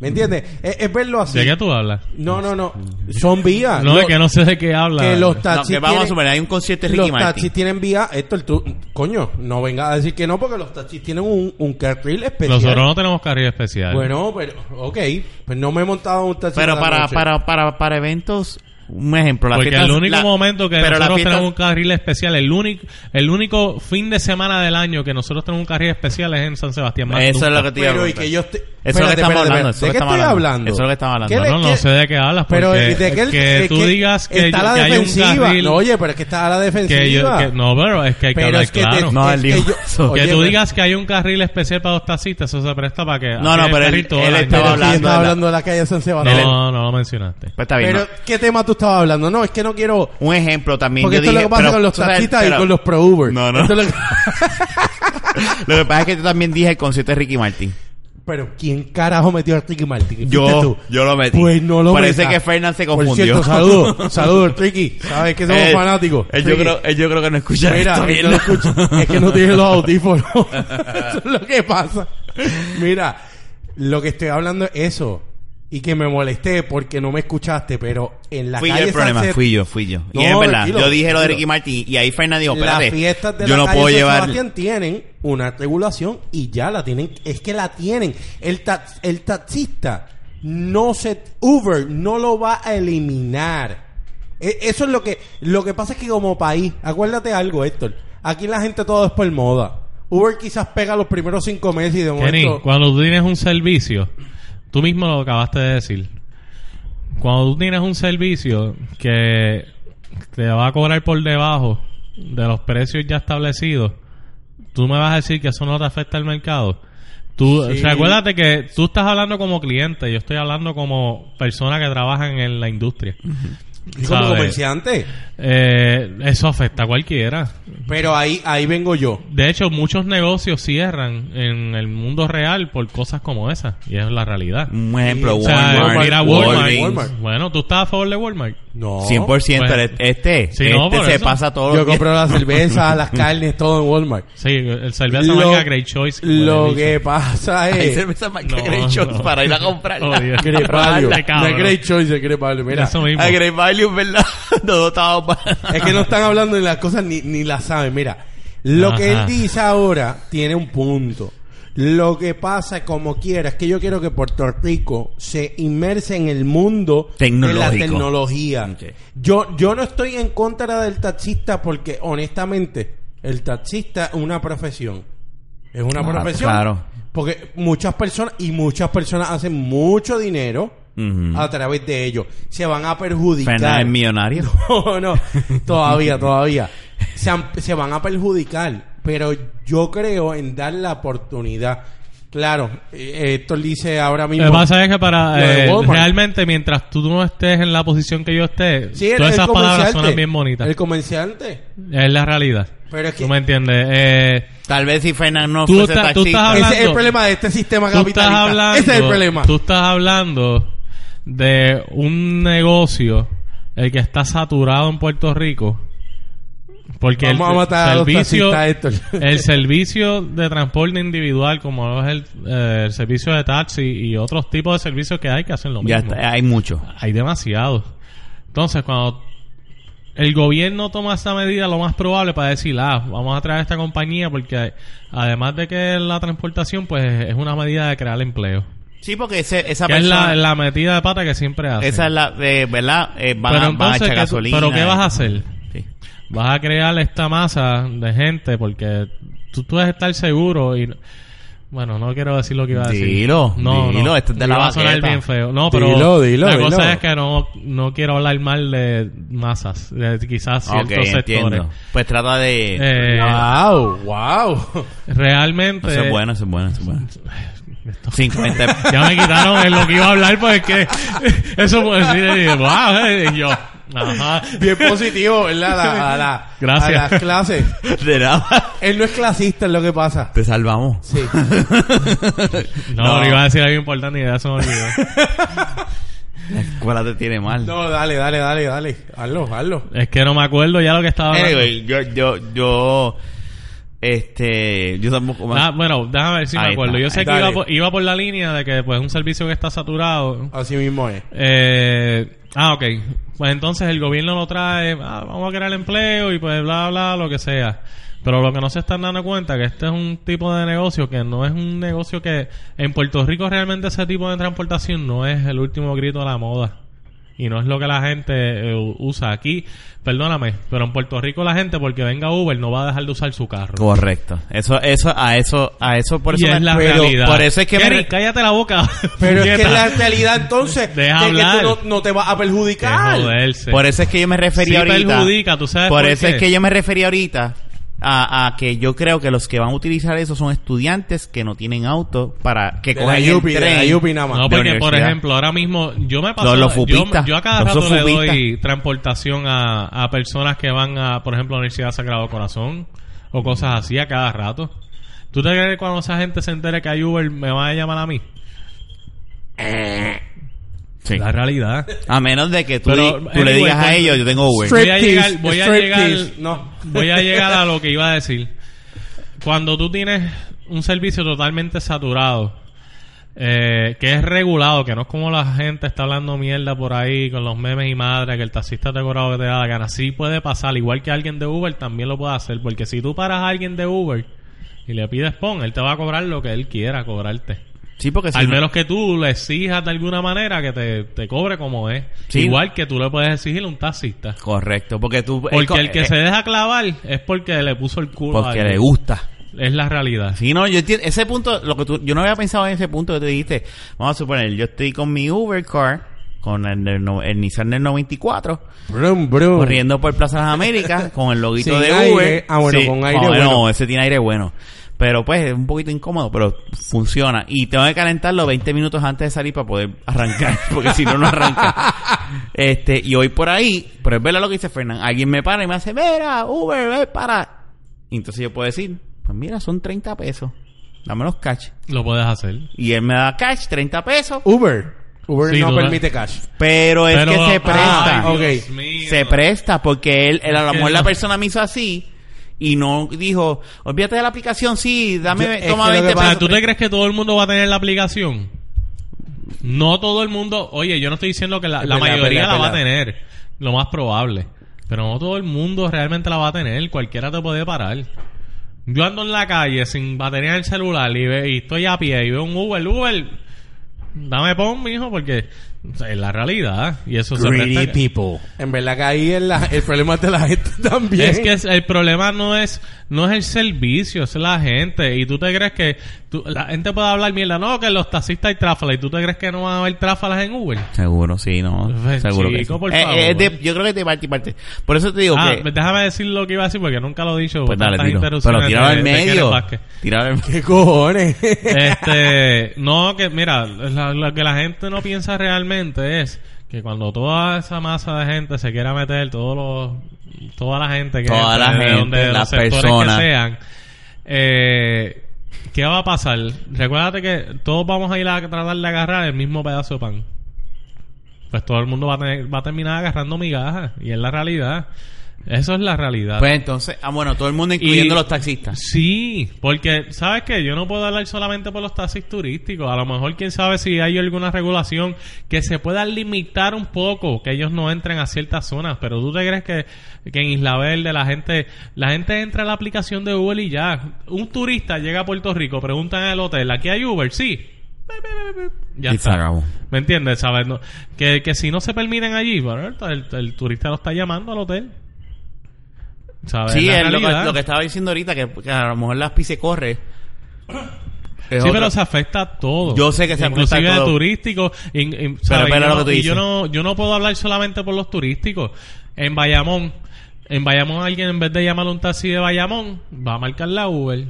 ¿Me entiendes? Es, es verlo así. ¿De qué tú hablas? No, no, no. Son vías. No, es que no sé de qué habla. que los No, taxis que vamos a tienen- suponer, hay un concierto de los Martin. taxis tienen vía esto el tu- coño no venga a decir que no porque los taxis tienen un, un carril especial Nosotros no tenemos carril especial. bueno pero ok pues no me he montado un taxi Pero para, para, para, para eventos, un ejemplo, la Porque fiesta- el único la- momento que pero nosotros fiesta- tenemos un carril especial, el único, el único fin de semana del año que nosotros tenemos un carril especial es en San Sebastián. Eso es lo que te pero y que yo esté- Eso es lo que estamos espérate, hablando, eso es lo ¿de que qué estamos estoy hablando. hablando? Eso es lo que estamos hablando. ¿Qué le- No, sé de qué hablas. Porque pero ¿de qué que tú que digas que, está a la que hay un defensiva carril... no oye pero es que está a la defensiva que yo, que- no, pero es que hay que pero hablar es que claro. te- No, es que yo- oye, tú digas que hay un carril especial para los taxistas, eso se presta para que... No, no, pero él- estaba hablando de la- hablando de la calle San Sebastián No, no lo mencionaste. Pues está bien, pero ¿no? qué tema tú estabas hablando no es que no quiero Un ejemplo también. porque yo esto es dije, lo que pasa pero- con los tú sabes, taxistas y con los pro Uber No, no. Es lo que- Lo que pasa es que yo también dije el concierto de Ricky Martin. Pero ¿quién carajo metió a Ricky Martin? ¿Fuiste Yo, tú? yo lo metí. Pues no lo Parece que Fernán se Por confundió. cierto, saludos, saludos, Ricky. Sabes que somos fanáticos. él yo, creo, él yo creo que no escucha Mira, esto él bien, no ¿no? lo escucha. es que no tiene los audífonos. eso es lo que pasa. Mira, lo que estoy hablando es eso. Y que me molesté porque no me escuchaste, pero en la Fui yo el problema, fui yo, fui yo. Y No, es verdad, tranquilo, yo dije lo de. Ricky Martin y ahí Fernán dijo, Las espérate, fiestas de yo la no calle puedo llevar... Sebastián tienen una regulación y ya la tienen. Es que la tienen. El, tax- el taxista no se... Uber no lo va a eliminar. E- Eso es lo que... Lo que pasa es que como país... Acuérdate algo, Héctor. Aquí la gente todo es por moda. Uber quizás pega los primeros cinco meses y de Kenny, momento... cuando tú tienes un servicio, tú mismo lo acabaste de decir. Cuando tú tienes un servicio que te va a cobrar por debajo de los precios ya establecidos, tú me vas a decir que eso no te afecta al mercado. Tú, Sí. recuérdate que tú estás hablando como cliente, yo estoy hablando como persona que trabaja en la industria. Y como comerciante. Eh, eso afecta a cualquiera. Pero ahí, ahí vengo yo. De hecho, muchos negocios cierran en el mundo real por cosas como esa. Y es la realidad. Un ejemplo, O sea, Walmart, mira Walmart. Walmart. Bueno, ¿tú estás a favor de Walmart? No. 100%. Pues, este sí, este no, se eso. pasa todo Yo lo que... compro la cerveza, las carnes, todo en Walmart. Sí, el cerveza Lo- marca Great Choice. Lo que pasa Hay es... cerveza marca No, Great Choice no. para ir a comprarla. Oh, Dios. Great Value. No es Great Choice, es Great Value. Mira, Eso mismo. A Great Value, es que no están hablando de las cosas ni, ni las saben. Mira, lo que él dice ahora tiene un punto. Lo que pasa, como quiera, es que yo quiero que Puerto Rico se inmerse en el mundo de la tecnología. Yo, yo no estoy en contra del taxista porque, honestamente, el taxista es una profesión. Es una Ah, profesión. claro. Porque muchas personas, y muchas personas hacen mucho dinero Ujú. a través de ello. Se van a perjudicar. Fernández millonario. No, no, todavía, todavía. Se, han- se van a perjudicar, pero yo creo en dar la oportunidad. Claro, eh, Héctor dice ahora mismo... Lo que pasa es que para eh, realmente mientras tú no estés en la posición que yo esté, Sí, todas el esas palabras suenan bien bonitas. El comerciante. Es la realidad. Pero es que- ¿Tú me entiendes? Eh, Tal vez si Fernández no fuese taxista. estás hablando- Ese es el problema de este sistema capitalista. hablando, Ese es el problema. Tú estás hablando de un negocio el que está saturado en Puerto Rico. Porque Vamos el a matar a los servicio, el servicio de transporte individual, como es el, eh, el servicio de taxi y otros tipos de servicios que hay que hacen lo Ya mismo. está, hay mucho. Hay demasiados. Entonces, cuando el gobierno toma esta medida, lo más probable para decir, ah, vamos a traer esta compañía porque además de que la transportación, pues es una medida de crear empleo. Sí, porque ese, esa Que es persona... la, la metida de pata que siempre hace. Esa es la... eh, ¿Verdad? Eh, van, pero a, van a entonces, echar ¿qué tú- gasolina. ¿pero qué vas a hacer? Sí. Vas a crear esta masa de gente porque tú, tú debes estar seguro y... Bueno, no quiero decir lo que iba a decir. Dilo, no, dilo, no. esto es de la a sonar bien feo. No, pero Dilo, dilo, la dilo. cosa es que no, no quiero hablar mal de masas, de quizás ciertos sectores. entiendo. Pues trata de... Eh, wow, wow. Realmente... Eso es bueno, eso es bueno, eso es bueno. Esto- 50... Ya me quitaron en lo que iba a hablar porque eso puede decir, wow, eh, y yo, ajá. Bien positivo, ¿verdad? A la- a la- Gracias. A las clases. de nada. Él no es clasista, es lo que pasa. Te salvamos. Sí. No, No. iba a decir algo importante y ya se me olvidó. La escuela te tiene mal. No, dale, dale, dale, dale. Hazlo, hazlo. Es que no me acuerdo ya lo que estaba hablando. Anyway, yo, yo, yo, este, yo tampoco Ah, bueno, déjame ver si me acuerdo. está. Yo sé que iba por, iba por la línea de que pues un servicio que está saturado. Así mismo es. Eh, ah, ok. Pues entonces el gobierno lo trae, ah, vamos a crear empleo y pues bla, bla, lo que sea. Pero lo que no se están dando cuenta que este es un tipo de negocio que no es un negocio que en Puerto Rico realmente ese tipo de transportación no es el último grito de la moda. Y no es lo que la gente eh, usa aquí. Perdóname, pero en Puerto Rico la gente porque venga Uber no va a dejar de usar su carro. Correcto. Eso, eso, a eso, a eso, por y eso es me- la pero realidad. por eso es que Kerry, cállate la boca. Pero es que es la realidad entonces Deja de que hablar. tú no, no te vas a perjudicar. por eso es que yo me refería Sí ahorita. perjudica, ¿tú sabes por por eso qué? es que yo me refería ahorita a, a que yo creo que los que van a utilizar eso son estudiantes que no tienen auto para que cojan el de la tren. Yupi nada más. No, porque por ejemplo, ahora mismo yo me paso, Los- los yo, fupistas, yo a cada los rato le doy transportación a, a personas que van a, por ejemplo, a la Universidad Sagrado Corazón o cosas así a cada rato. ¿Tú te crees que cuando esa gente se entere que hay Uber me va a llamar a mí? Sí. La realidad. A menos de que tú, Pero, di- tú le digas a pues, ellos, yo tengo Uber. Voy a llegar, voy a llegar. No. voy a llegar a lo que iba a decir. Cuando tú tienes un servicio totalmente saturado, eh, que es regulado, que no es como la gente está hablando mierda por ahí con los memes y madre, que el taxista te cobra lo que te da la gana. Sí puede pasar, igual que alguien de Uber también lo puede hacer, porque si tú paras a alguien de Uber y le pides pon, él te va a cobrar lo que él quiera cobrarte. Sí, porque si Al no- menos que tú le exijas de alguna manera que te, te cobre como es. Sí. Igual que tú le puedes exigir a un taxista. Correcto, porque tú... Porque el que eh, se deja clavar es porque le puso el culo a Porque alguien. le gusta. Es la realidad. Sí, no, yo entiendo, ese punto, lo que tú, yo no había pensado en ese punto que tú dijiste. Vamos a suponer, yo estoy con mi Uber car, con el, el, no- el Nissan del 94, Brum, brum. corriendo por Plaza Las Américas, con el loguito Sin de aire. Uber. Ah, bueno, con aire no, bueno. No, ese tiene aire bueno. Pero pues es un poquito incómodo, pero funciona. Y tengo que calentarlo 20 minutos antes de salir para poder arrancar, porque si no, no arranca. Este, y hoy por ahí, pero es verdad lo que dice Fernán, alguien me para y me hace, mira, Uber, ven para. Y entonces yo puedo decir, pues mira, son 30 pesos. Dame los cash. Lo puedes hacer. Y él me da cash, 30 pesos. Uber. Uber Sí, no permite cash. Pero es Pero- que se presta. ok. Dios mío. se presta porque él, él a lo mejor la persona me hizo así y no dijo, olvídate de la aplicación, sí, dame, Yo- toma que lo 20 que pasa- pesos. ¿Tú te crees que todo el mundo va a tener la aplicación? No todo el mundo. Oye, yo no estoy diciendo que la, mayoría la va a tener. Lo más probable. Pero no todo el mundo realmente la va a tener. Cualquiera te puede parar. Yo ando en la calle sin batería en el celular y, ve- y estoy a pie y veo un Uber. Uber, dame pon, mijo, porque o sea, es la realidad. Y eso se Greedy presta- people. En verdad que ahí es la- el problema es de la gente también. Es que es- el problema no es no es el servicio, es la gente. Y tú te crees que tú- la gente puede hablar mierda, no, que los taxistas hay tráfalas. Y tú te crees que no van a haber tráfalas en Uber. Seguro, sí, no. Pues, seguro que sí. por Eh, favor. eh, de- yo creo que es de parte y parte. Por eso te digo ah, que... déjame decir lo que iba a decir porque nunca lo he dicho. Pues dale, tiro. Pero tíralo de- al medio. Tíralo al ¿Qué cojones? Este, no, que mira, lo que la gente no piensa realmente es que cuando toda esa masa de gente se quiera meter, todos los, toda la gente que Toda la de gente, donde de las los sectores personas. que sean, eh, ¿qué va a pasar? Recuérdate que todos vamos a ir a tratar de agarrar el mismo pedazo de pan. Pues todo el mundo va a, tener, va a terminar agarrando migajas y es la realidad. Eso es la realidad. Pues entonces, ah, bueno, todo el mundo incluyendo Y- los taxistas. Sí, porque, ¿sabes qué? Yo no puedo hablar solamente por los taxis turísticos. A lo mejor, quién sabe si hay alguna regulación que se pueda limitar un poco, que ellos no entren a ciertas zonas. Pero tú te crees que, que en Isla Verde la gente, la gente entra a la aplicación de Uber y ya. Un turista llega a Puerto Rico, preguntan en el hotel, ¿aquí hay Uber? Sí. Ya está. ¿Me entiendes? ¿Sabes? No- que, que si no se permiten allí, bueno, el, el turista lo está llamando al hotel. ¿Sabes? Sí, Es la lo, que, lo que estaba diciendo ahorita, que, que a lo mejor las pise corre. Sí, otra- pero se afecta a todo. Yo sé que se afecta Inclusive a todo. de turísticos. yo lo no- que tú y dices. yo no, yo no puedo hablar solamente por los turísticos. En Bayamón, en Bayamón alguien en vez de llamar a un taxi de Bayamón, va a marcar la Uber.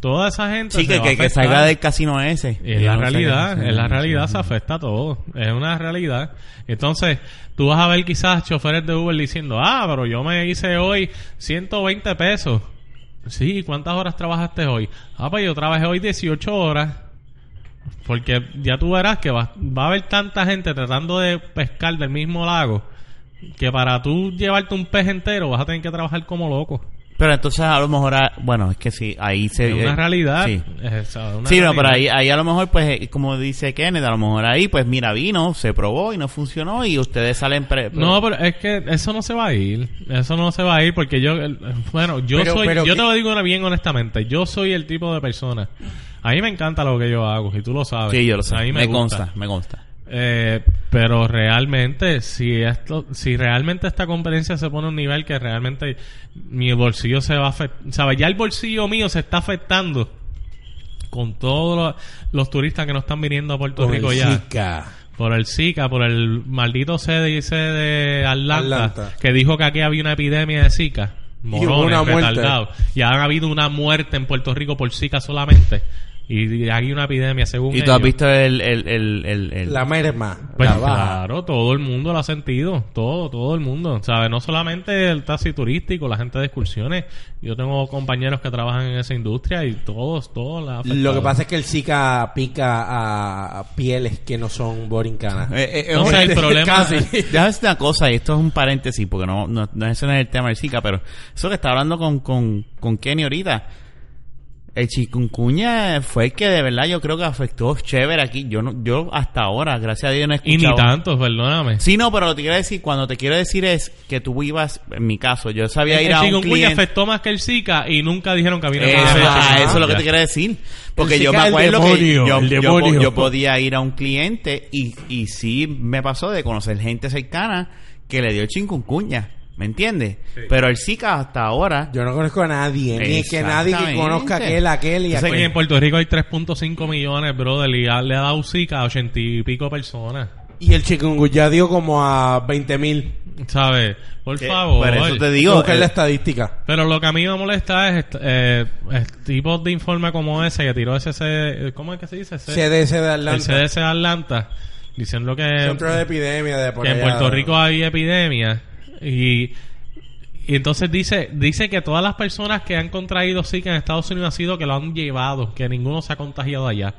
Toda esa gente Sí, se que, va que, que salga del casino ese. Es la realidad, es la realidad, se afecta a todo. Es una realidad. Entonces, tú vas a ver quizás choferes de Uber diciendo, ah, pero yo me hice hoy 120 pesos. Sí, ¿cuántas horas trabajaste hoy? Ah, pues yo trabajé hoy 18 horas. Porque ya tú verás que va, va a haber tanta gente tratando de pescar del mismo lago que para tú llevarte un pez entero vas a tener que trabajar como loco. Pero entonces a lo mejor, ah, bueno, es que sí, ahí se... Es una eh, realidad. Sí. Una Sí, no, pero ahí, ahí a lo mejor, pues, eh, como dice Kenneth, a lo mejor ahí, pues mira, vino, se probó y no funcionó y ustedes salen... Pre No, pero es que eso no se va a ir. Eso no se va a ir porque yo, bueno, yo Pero- soy, pero yo que- te lo digo bien honestamente, yo soy el tipo de persona. A mí me encanta lo que yo hago y tú lo sabes. Sí, yo lo sé. A mí me, me gusta. consta, me consta. Eh, pero realmente, si esto, si realmente esta competencia se pone a un nivel que realmente mi bolsillo se va a afectar, ¿sabes? Ya el bolsillo mío se está afectando con todos los, los turistas que no están viniendo a Puerto Con Rico el ya. Zika. Por el Zika, por el maldito CDC de Atlanta, Atlanta. que dijo que aquí había una epidemia de Zika. Morones, una muerte. retardados. Y han habido una muerte en Puerto Rico por Zika solamente. Y hay una epidemia según Y tú has visto el... el, el, el, el- La merma. Pues la claro, todo el mundo lo ha sentido, todo, todo el mundo, ¿sabes? No solamente el taxi turístico, la gente de excursiones. Yo tengo compañeros que trabajan en esa industria y todos, todos la. Lo que pasa es que el Zika pica a, pieles que no son borincanas. Eh, eh, No, o sea, el eh, problema- Casi. Déjame decirte una cosa, y esto es un paréntesis, porque no, no, no ese no es el tema del Zika, pero eso que está hablando con, con, con Kenny ahorita. El chikungunya fue el que de verdad yo creo que afectó chévere aquí. Yo no, yo hasta ahora, gracias a Dios, no he Y escuchado. ni tantos, perdóname. Sí, no, pero lo que quiero decir, cuando te quiero decir es que tú ibas, en mi caso, yo sabía ir el a un chikungunya cliente. afectó más que el Zika y nunca dijeron que había Eh, ah, eso es lo que te quiero decir. Porque El yo me acuerdo demonio, que yo podía ir a un cliente y, y sí me pasó de conocer gente cercana que le dio chikungunya. ¿Me entiendes? Pero el Zika hasta ahora... Yo no conozco a nadie, ni que nadie que conozca a aquel, aquel y Entonces, aquel. que en Puerto Rico hay 3.5 millones, brother, y ya le ha dado Zika a 80 y pico personas. Y el chikungunya dio como a 20 mil. ¿Sabes? Por que- favor. Por eso te Digo, digo... buscar la eh, estadística. Pero lo que a mí me molesta es, eh, es tipos de informe como ese que tiró ese, ese- ¿cómo es que se dice? Ese- CDC de el Atlanta. CDC de Atlanta, diciendo que, Centro de epidemia de por que en. Puerto Rico hay epidemia y, y entonces dice dice que todas las personas que han contraído Zika en Estados Unidos ha sido que lo han llevado, que ninguno se ha contagiado allá.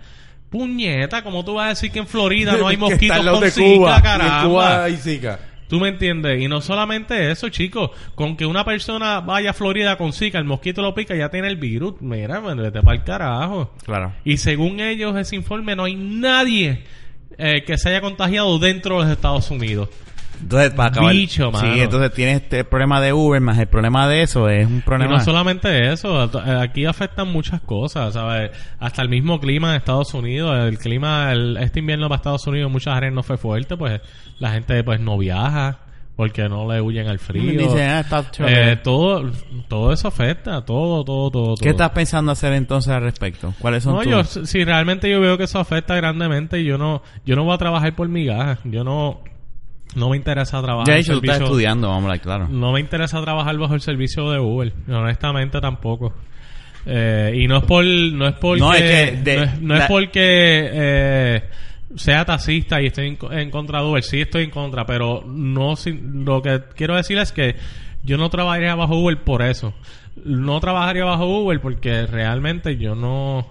Puñeta, ¿cómo tú vas a decir que en Florida no hay mosquitos con de Zika, Cuba. caramba? En Cuba hay Zika. ¿Tú me entiendes? Y no solamente eso, chicos. Con que una persona vaya a Florida con Zika, el mosquito lo pica, ya tiene el virus. Mira, vete para el carajo. Claro. Y según ellos, ese informe, no hay nadie eh, que se haya contagiado dentro de los Estados Unidos. Entonces, para acabar... Bicho, mano. Sí, entonces tienes este problema de Uber más el problema de eso es un Y problema... no solamente eso, a- aquí afectan muchas cosas, ¿sabes? Hasta el mismo clima en Estados Unidos, el clima, el- este invierno para Estados Unidos, muchas áreas no fue fuerte, pues la gente pues no viaja porque no le huyen al frío. Dice, ah, está. Eh, todo, todo eso afecta, todo, todo, todo. ¿Qué todo. estás pensando hacer entonces al respecto? ¿Cuáles son No, tus- yo, si realmente yo veo que eso afecta grandemente, yo no, yo no voy a trabajar por migajas. Yo no, no me interesa trabajar. Ya he en dicho, tú estás estudiando, vamos a claro. No me interesa trabajar bajo el servicio de Uber. Honestamente tampoco. Eh, y no es por, no es porque, No, es que de- no es, no es la- porque eh, sea taxista y estoy en, co- en contra de Uber. Sí estoy en contra, pero no, lo que quiero decir es que yo no trabajaría bajo Uber por eso. No trabajaría bajo Uber porque realmente yo no,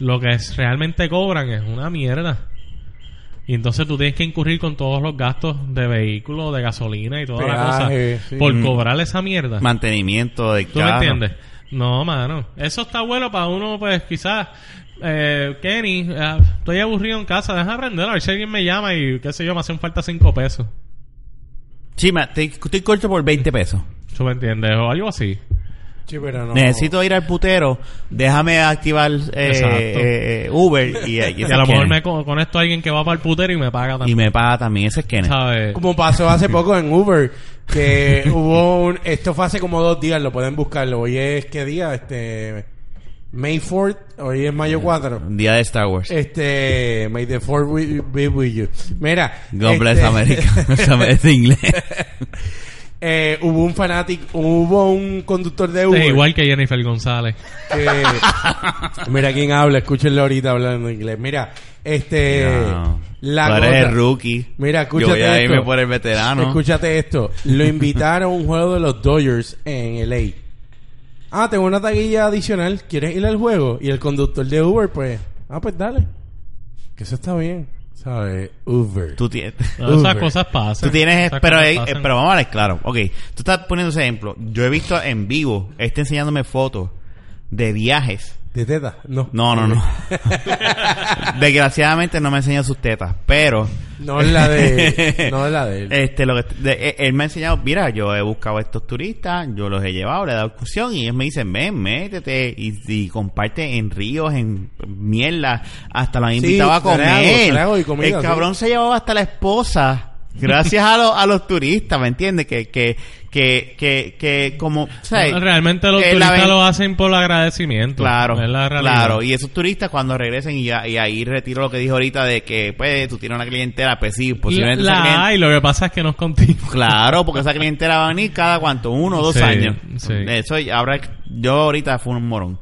lo que es, realmente cobran es una mierda. Y entonces tú tienes que incurrir con todos los gastos de vehículo, de gasolina y toda la cosa Peaje, sí. por Mm. cobrar esa mierda. Mantenimiento de ¿Tú me carro. entiendes? No, mano. Eso está bueno para uno, pues quizás, eh, Kenny, eh, estoy aburrido en casa, deja aprender a ver si alguien me llama y qué sé yo, me hacen falta cinco pesos. Sí, ma, te- estoy corto por 20 pesos. ¿Tú me entiendes? O algo así. Sí, pero no. Necesito ir al putero, déjame activar eh, eh, eh, Uber y, y, ese Y es a lo mejor me co- conecto a alguien que va para el putero y me paga y también. me paga también, ese es Kenneth. ¿Sabes? Como pasó hace poco en Uber, que hubo un... Esto fue hace como dos días, lo pueden buscarlo. Hoy es, ¿qué día? Este... May 4th, hoy es mayo 4. Un día de Star Wars. Este... May the 4th be with you. Mira. God bless este- America. Esa es de inglés. eh, hubo un fanático, hubo un conductor de Es Uber. igual que Jennifer González. que- mira quién habla, escúchenlo ahorita hablando inglés. Mira, este... No. La Tú eres el rookie. Mira, Yo voy escúchate a irme esto. por el veterano. Escúchate esto. Lo invitaron a un juego de los Dodgers en LA. Ah, tengo una taquilla adicional. ¿Quieres ir al juego? Y el conductor de Uber, pues... Ah, pues dale. Que eso está bien. ¿Sabes? Uber. Tú tienes... No, esas cosas pasan. Tú tienes, pero, eh, pero vamos a ver claro. Ok, tú estás poniendo ese ejemplo. Yo he visto en vivo, este enseñándome fotos de viajes. ¿De teta? No. No, no, no. Desgraciadamente no me enseña sus tetas, pero No es la de... No es la de él. este lo que de- eh, él me ha enseñado, mira, yo he buscado a estos turistas, yo los he llevado, le he dado excursión y ellos me dicen, ven, métete y, y comparte en ríos, en mierda, hasta lo han Sí, a comer. trago, trago y comida, El sí. cabrón se llevaba hasta la esposa. Gracias a, los a los turistas, ¿me entiendes? Que, que, que, que, que como, Realmente los turistas lo hacen por agradecimiento. Claro, claro. Y esos turistas cuando regresen y, ya- y ahí retiro lo que dijo ahorita de que pues tú tienes una clientela, pues sí, posiblemente la hay, lo que pasa es que no es contigo. Claro, porque esa clientela va a venir cada cuánto, uno o dos Sí, años. sí. Eso ahora yo ahorita fui un morón.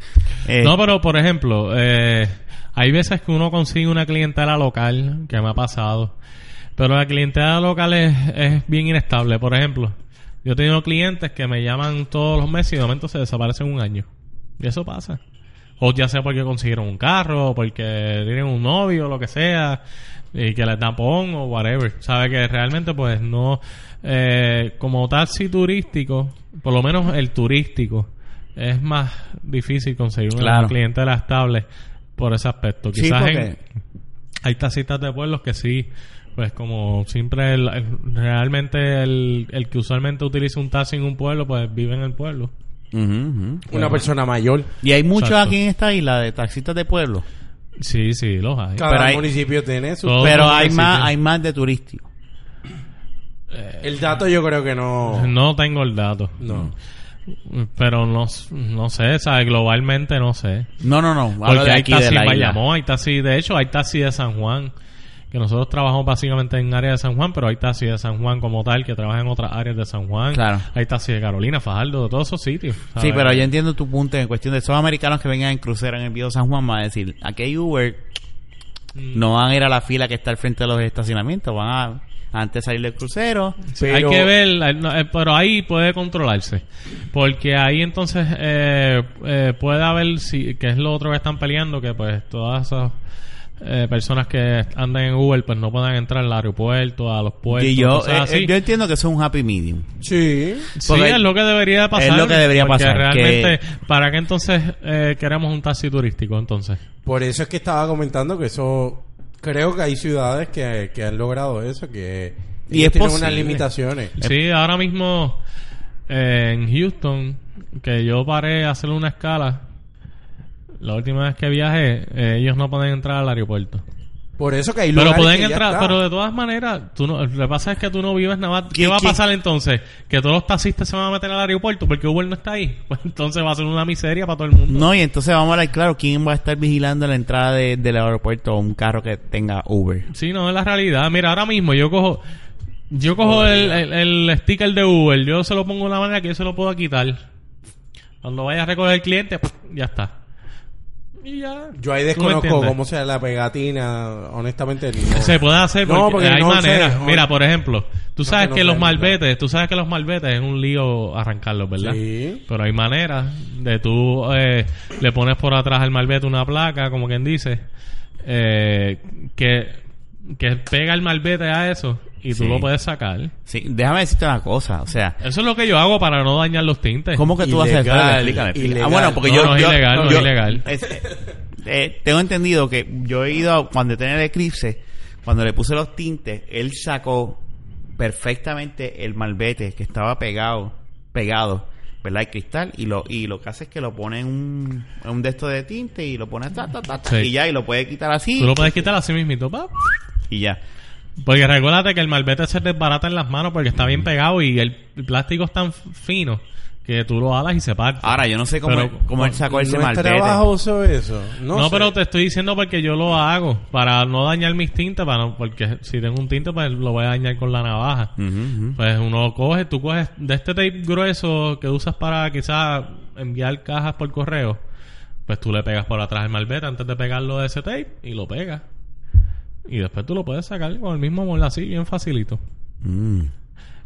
Eh, No, pero por ejemplo, eh, hay veces que uno consigue una clientela local, que me ha pasado, pero la clientela local es, es bien inestable. Por ejemplo, yo he tenido clientes que me llaman todos los meses y de momento se desaparecen un año. Y eso pasa. O ya sea porque consiguieron un carro, o porque tienen un novio, o lo que sea, y que les da pon o whatever. Sabe que realmente, pues no. Eh, como taxi turístico, por lo menos el turístico, es más difícil conseguir una Claro. clientela estable por ese aspecto. Sí, Quizás porque- en- hay taxistas de pueblos que sí, pues como siempre, el- el- realmente el, el que usualmente utiliza un taxi en un pueblo, pues vive en el pueblo. Una persona mayor. Y hay muchos Exacto. aquí en esta isla de taxistas de pueblo. Sí, sí, los hay. Claro. Cada Pero hay- municipio tiene su... Pero hay más, hay más de turístico. El dato yo creo que no. No tengo el dato. No. Pero no, no sé, ¿sabes? Globalmente no sé. No, no, no. Hablo Porque de hay la en isla. Bayamón, hay taxis, de hecho, hay taxis de San Juan. Que nosotros trabajamos básicamente en área de San Juan, pero hay taxis de San Juan como tal que trabajan en otras áreas de San Juan. Claro. Hay taxis de Carolina, Fajardo, de todos esos sitios. Sí, pero yo entiendo tu punto en cuestión de esos americanos que vengan en crucero en el Viejo San Juan van a decir, aquí hay Uber, Mm. no van a ir a la fila que está al frente de los estacionamientos, van a antes de salir del crucero. Pero- Hay que ver, no, eh, pero ahí puede controlarse. Porque ahí entonces eh, eh, puede haber, si, que es lo otro que están peleando, que pues todas esas eh, personas que andan en Uber pues no puedan entrar al aeropuerto, a los puertos, y yo, cosas eh, así. eh, yo entiendo que eso es un happy medium. Sí. Sí, es lo que debería de pasar. es lo que debería porque pasar, realmente, ¿para qué entonces eh, queremos un taxi turístico entonces? Por eso es que estaba comentando que eso. Creo que hay ciudades que, que han logrado eso, que. Y es tienen posible. unas limitaciones. Sí, ahora mismo eh, en Houston, que yo paré a hacer una escala, la última vez que viajé, eh, ellos no pueden entrar al aeropuerto. Por eso que hay Pero lugares pueden que ya entrar, pero de todas maneras, tú no, lo que pasa es que tú no vives nada más. ¿Qué, ¿Qué- va a qué? pasar entonces? ¿Que todos los taxistas se van a meter al aeropuerto porque Uber no está ahí? Pues entonces va a ser una miseria para todo el mundo. No, y entonces vamos a hablar claro, ¿quién va a estar vigilando la entrada de- del aeropuerto o un carro que tenga Uber? Sí, no es la realidad. Mira, ahora mismo yo cojo yo cojo el, el- el sticker de Uber, yo se lo pongo de una manera que yo se lo puedo quitar. Cuando vaya a recoger el cliente, ya está. Y ya. Yo ahí ¿Tú me desconozco cómo sea la pegatina, honestamente. no. Se puede hacer porque, No, porque hay sé, maneras. Mira, por ejemplo, tú sabes que los malbetes, tú sabes que los malbetes es un lío arrancarlos, ¿verdad? Sí. Pero hay maneras de tú eh, le pones por atrás al malvete una placa, como quien dice, eh, que, que pega el malvete a eso y tú Sí. lo puedes sacar. Sí, déjame decirte una cosa, o sea, Eso es lo que yo hago para no dañar los tintes. ¿cómo que tú vas a hacer? Ilegal, Explícame, explícame. ilegal. Ah, bueno, porque No, yo... no es yo- ilegal, no es yo- ilegal. es- eh, tengo entendido que yo he ido, a- cuando tenía el eclipse, cuando le puse los tintes, él sacó perfectamente el malvete que estaba pegado, pegado, ¿verdad? El cristal, y lo, y lo que hace es que lo pone en un, en un de estos de tinte y lo pone ta, ta, ta, ta, Sí. y ya, y lo puede quitar así, Tú lo puedes quitar así mismito, pap. y ya. Porque recuérdate que el malvete se desbarata en las manos porque está bien pegado y el, el plástico es tan fino que tú lo alas y se parte. Ahora, yo no sé cómo, Pero- cómo él sacó ese malvete. trabajoso eso. No, No, sé. pero te estoy diciendo porque yo lo hago para no dañar mis tintes, para no- porque si tengo un tinte pues lo voy a dañar con la navaja. Ujú. Pues uno coge, tú coges de este tape grueso que usas para quizás enviar cajas por correo, pues tú le pegas por atrás el malvete antes de pegarlo de ese tape y lo pegas. Y después tú lo puedes sacar con el mismo molde así, bien facilito. Mm.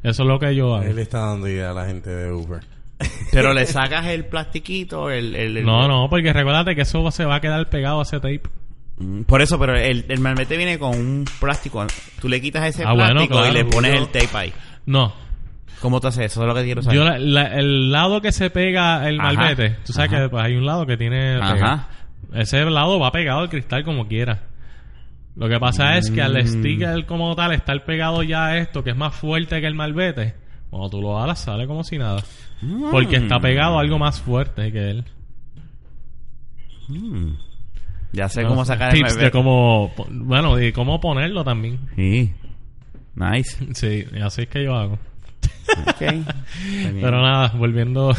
Eso es lo que yo hago. Él está dando idea a la gente de Uber. Pero le sacas el plastiquito, el... el- el- No, no, porque recuérdate que eso se va a quedar pegado a ese tape. Mm, Por eso, pero el, el malvete viene con un plástico. Tú le quitas ese Ah, bueno, plástico y le pones Yo- el tape ahí. No, ¿Cómo te haces eso? Eso es lo que quiero saber. Yo la- la- el lado que se pega el Ajá, malvete, tú sabes ajá. que pues, hay un lado que tiene Ajá. pega. ese lado va pegado al cristal como quiera. Lo que pasa es que al Mm. sticker como tal estar pegado ya a esto que es más fuerte que el malvete, cuando tú lo alas sale como si nada, porque está Mm. pegado a algo más fuerte que él. Mm. Ya sé No cómo sacar el tips malvete. de cómo bueno, y cómo ponerlo también. Sí. Nice. Sí, así es que yo hago. Ok. Está bien. Pero nada, volviendo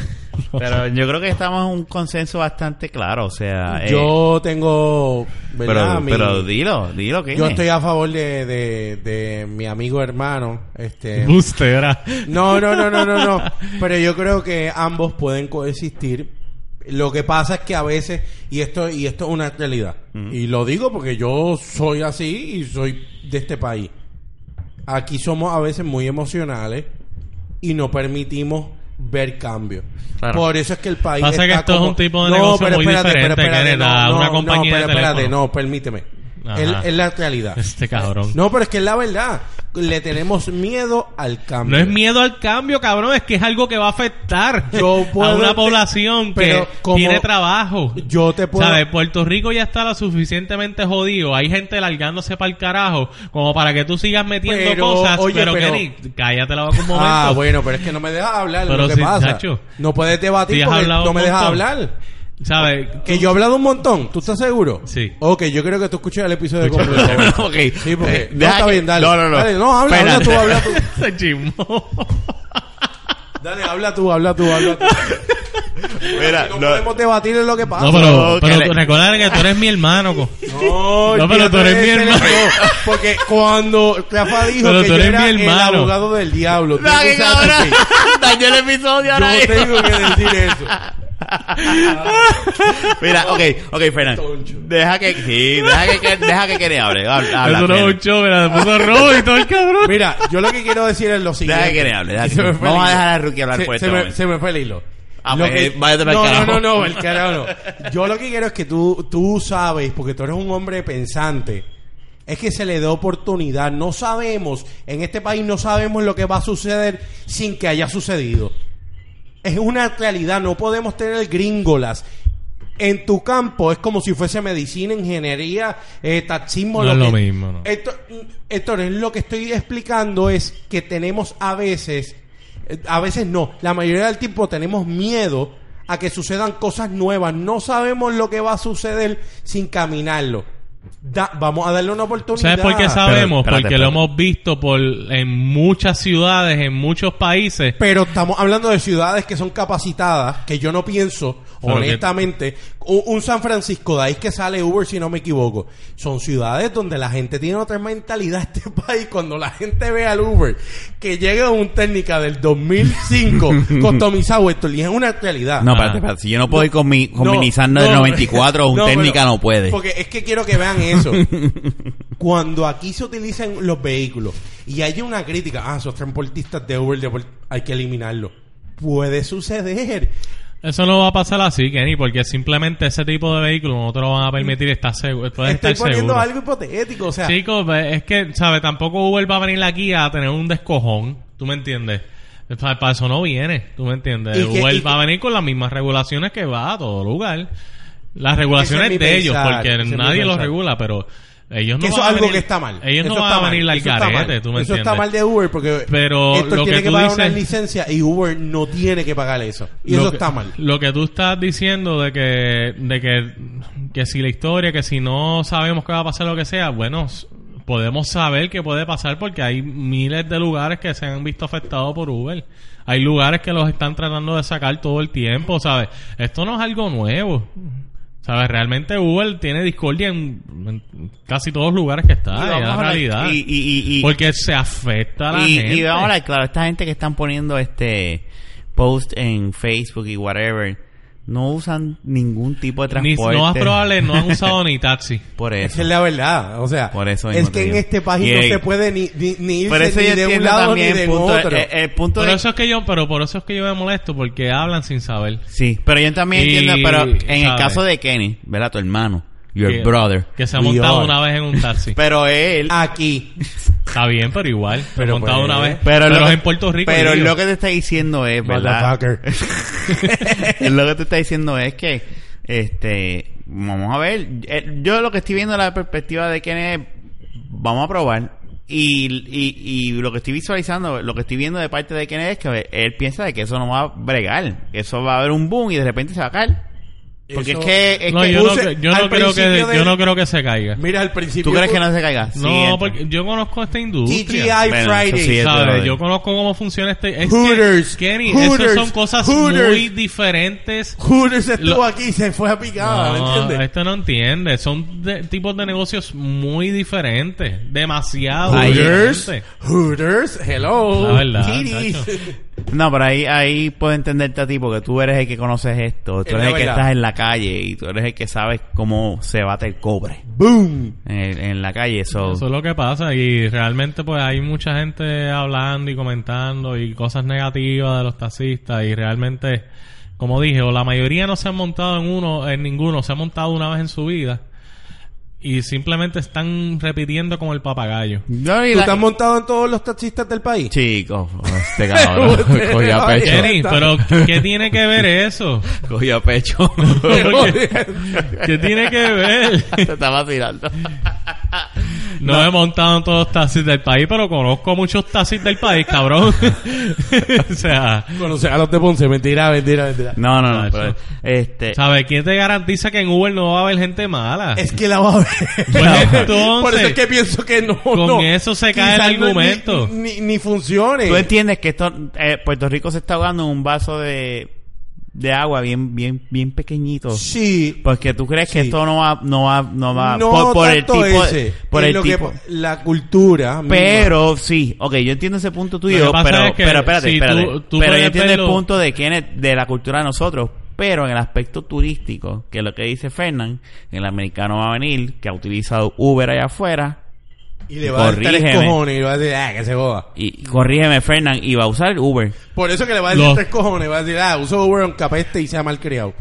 Pero yo creo que estamos en un consenso bastante claro. O sea... eh, Yo tengo, ¿verdad? pero, Mi- pero dilo, dilo que yo estoy a favor de, de, de mi amigo hermano. Este, Bustera. No, no, no, no, no, no. Pero yo creo que ambos pueden coexistir. Lo que pasa es que a veces, y esto, y esto es una realidad, y lo digo porque yo soy así y soy de este país. Aquí somos a veces muy emocionales y no permitimos ver cambios. Claro. Por eso es que el país Pasa que está es un tipo de negocio muy diferente, Kenneth, a una compañía de pero espérate, no, permíteme. Es, es la realidad. Este cabrón. No, pero es que es la verdad. Le tenemos miedo al cambio. No es miedo al cambio, cabrón, es que es algo que va a afectar Yo puedo a una ente- población pero que como- tiene trabajo. Yo te puedo... ¿Sabes? Puerto Rico ya está lo suficientemente jodido. Hay gente largándose para el carajo como para que tú sigas metiendo Pero, cosas. oye, pero, pero- Kenny, cállate la boca un momento. Ah, bueno, pero es que no me dejas hablar. Pero lo que si, pasa. chacho, no puedes si debatir has porque no me dejas hablar. ¿Sabes? Que yo he hablado un montón, ¿tú estás seguro? Sí. Ok, yo creo que tú escuches el episodio completo. ok. Sí, porque... Eh, no, deja está que- bien, dale. No, no, no. Dale, no, habla, habla tú, habla tú. Se chismó. Dale, habla tú, habla tú, habla tú. Mira, no, no- podemos debatir en lo que pasa. No, pero, pero que le- recuerda que tú eres mi hermano. co. No, No, pero tú eres mi de hermano. Porque cuando Rafa dijo Pero que tú yo eres era mi el hermano. abogado del diablo, No, tú sabes cabrón. que Dañó el episodio ahora. yo tengo que decir eso. Mira, ok, ok, Fernando. Deja que, sí, deja que, que- deja que Kenny hable. Habla, habla, Eso no es un show, mira, puso y todo el cabrón. Mira, yo lo que quiero decir es lo siguiente. Deja que Kenny hable. deja que- se me fue el Vamos a hilo. dejar a Rookie hablar se, por se este me, momento. se me fue el hilo. Ah, Lo pues, que- eh, váyate pa'l no, carajo. no, no, no, el carajo no. Yo lo que quiero es que tú, tú sabes, porque tú eres un hombre pensante, es que se le dé oportunidad. No sabemos, en este país no sabemos lo que va a suceder sin que haya sucedido. Es una realidad, no podemos tener gringolas. En tu campo es como si fuese medicina, ingeniería, eh, taxismo. No es lo que- mismo, no. Esto, Héctor, es lo que estoy explicando es que tenemos a veces, a veces no, la mayoría del tiempo tenemos miedo a que sucedan cosas nuevas. No sabemos lo que va a suceder sin caminarlo. Da- vamos a darle una oportunidad. ¿Sabes por qué sabemos? espérate, Porque espérate. lo hemos visto por en muchas ciudades, en muchos países. Pero estamos hablando de ciudades que son capacitadas, que yo no pienso, honestamente, un, un San Francisco, de ahí que sale Uber si no me equivoco. Son ciudades donde la gente tiene otra mentalidad. Este país, cuando la gente ve al Uber, que llega un técnica del 2005 customizado, esto y es una realidad. No, espérate, espérate. Si yo no puedo ir con mi, con No, mi Nissan no, del 94 o un no, técnica pero- no puede. Porque es que quiero que vean eso. Cuando aquí se utilizan los vehículos y hay una crítica, ah, esos transportistas de Uber de Puerto- hay que eliminarlo. Puede suceder. Eso no va a pasar así, Kenny, porque simplemente ese tipo de vehículos no te lo van a permitir estar seguro. Estoy estar poniendo seguro. algo hipotético, o sea, Chicos, ve, es que, ¿sabes? Tampoco Uber va a venir aquí a tener un descojón. ¿Tú me entiendes? Para, eso no viene. ¿Tú me entiendes? Que- Uber va a venir con las mismas regulaciones que va a todo lugar. Las regulaciones es de ellos, porque nadie los regula, pero ellos no que eso es algo venir- que está mal. Ellos Eso no van a venir al carete, ¿tú me Eso entiendes? está mal de Uber porque Pero lo que tiene que tú pagar dices- una licencia y Uber no tiene que pagar eso. Y eso que- está mal. Lo que tú estás diciendo de que, de que, que si la historia, que si no sabemos qué va a pasar, lo que sea, bueno, podemos saber qué puede pasar porque hay miles de lugares que se han visto afectados por Uber. Hay lugares que los están tratando de sacar todo el tiempo, ¿sabes? Esto no es algo nuevo. ¿Sabes? Realmente Uber tiene discordia en, en casi todos los lugares que está, Y es la realidad. y- y- y- y- porque se afecta a la gente. y vamos a hablar, claro, esta gente que están poniendo este post en Facebook y whatever, no usan ningún tipo de Ni, transporte. no más probable, no han usado ni taxi. Por Esa eso. es la verdad. O sea, Por eso es que en este país no se puede ni, ni, ni Por irse eso ni yo de un entiendo lado ni el de punto, otro. eh, el punto Por de- eso es que yo, pero por eso es que yo me molesto, porque hablan sin saber. Sí, pero yo también Y, entiendo, pero en el caso de Kenny, ¿verdad? Tu hermano, your que, brother. Que se ha montado una vez en un taxi. Pero él... Aquí. Está bien, pero igual. Pero montado pues, una vez. Pero, Pero, lo es en Puerto Rico. Pero lo que te está diciendo es, ¿verdad? Lo que te está diciendo es que, este, vamos a ver, eh, yo lo que estoy viendo la perspectiva de Ken es, vamos a probar. Y, y, y lo que estoy visualizando, lo que estoy viendo de parte de Ken es que él piensa de que eso no va a bregar, que eso va a haber un boom y de repente se va a caer. Porque Eso- es que, es No, que yo, no, yo no al creo que, del- yo no creo que se caiga. Mira, al principio. ¿tú crees que no se caiga? No, entra. porque yo conozco esta TGI industria. Bueno, eso Friday. sí es ¿Sabes? Yo conozco cómo funciona este... Es Hooters, que, Kenny, Hooters, son cosas Hooters. muy diferentes. Hooters estuvo Lo- aquí y se fue a picada, ¿me No, entiendes? esto no entiende. Son de- tipos de negocios muy diferentes. Demasiado Hooters, diferentes. Hooters, hello. La verdad. No, pero ahí, ahí puedo entenderte a ti porque tú eres el que conoces esto, tú Es eres el que estás en la calle y tú eres el que sabes cómo se bate el cobre Boom. en, en la calle. So, Eso es lo que pasa y realmente pues hay mucha gente hablando y comentando y cosas negativas de los taxistas y realmente, como dije, o la mayoría no se han montado en uno, en ninguno, se han montado una vez en su vida y simplemente están repitiendo como el papagayo. Yo y ¿Tú la- te has montado en todos los taxistas del país? Chico, este cabrón cogió a pecho. Kenny, pero ¿qué tiene que ver eso? Cogió a pecho. ¿Qué tiene que ver? Te estaba tirando. No, he montado en todos los taxis del país, pero conozco muchos taxis del país, cabrón. o sea, Conocer a los de Ponce, mentira, mentira, mentira. No, no, no. pero, este, ¿sabes? ¿Quién te garantiza que en Uber no va a haber gente mala? Es que la va a ver. Pues entonces, Por eso es que pienso que no. con no. eso se cae el no- argumento. Ni, ni, ni funcione. tú entiendes que esto, eh, Puerto Rico se está ahogando en un vaso de, de agua bien, bien, bien pequeñito. Sí. Porque tú crees que esto no va, no va, no va, no por, por el tipo, ese, por es el lo que- tipo. la cultura. misma. Pero sí, ok, yo entiendo ese punto tuyo, pero, es que pero espérate, si espérate. tú- tú pero yo entiendo el punto de quién es, de la cultura de nosotros. Pero en el aspecto turístico, que es lo que dice Fernán, el americano va a venir, que ha utilizado Uber allá afuera, Y le va a dar tres Corrígeme. cojones y le va a decir, ah, que se joda. y corrígeme Fernán, y va a usar Uber. Por eso que le va a decir Lo- tres cojones. Va a decir, ah, uso Uber en capeste y sea malcriado.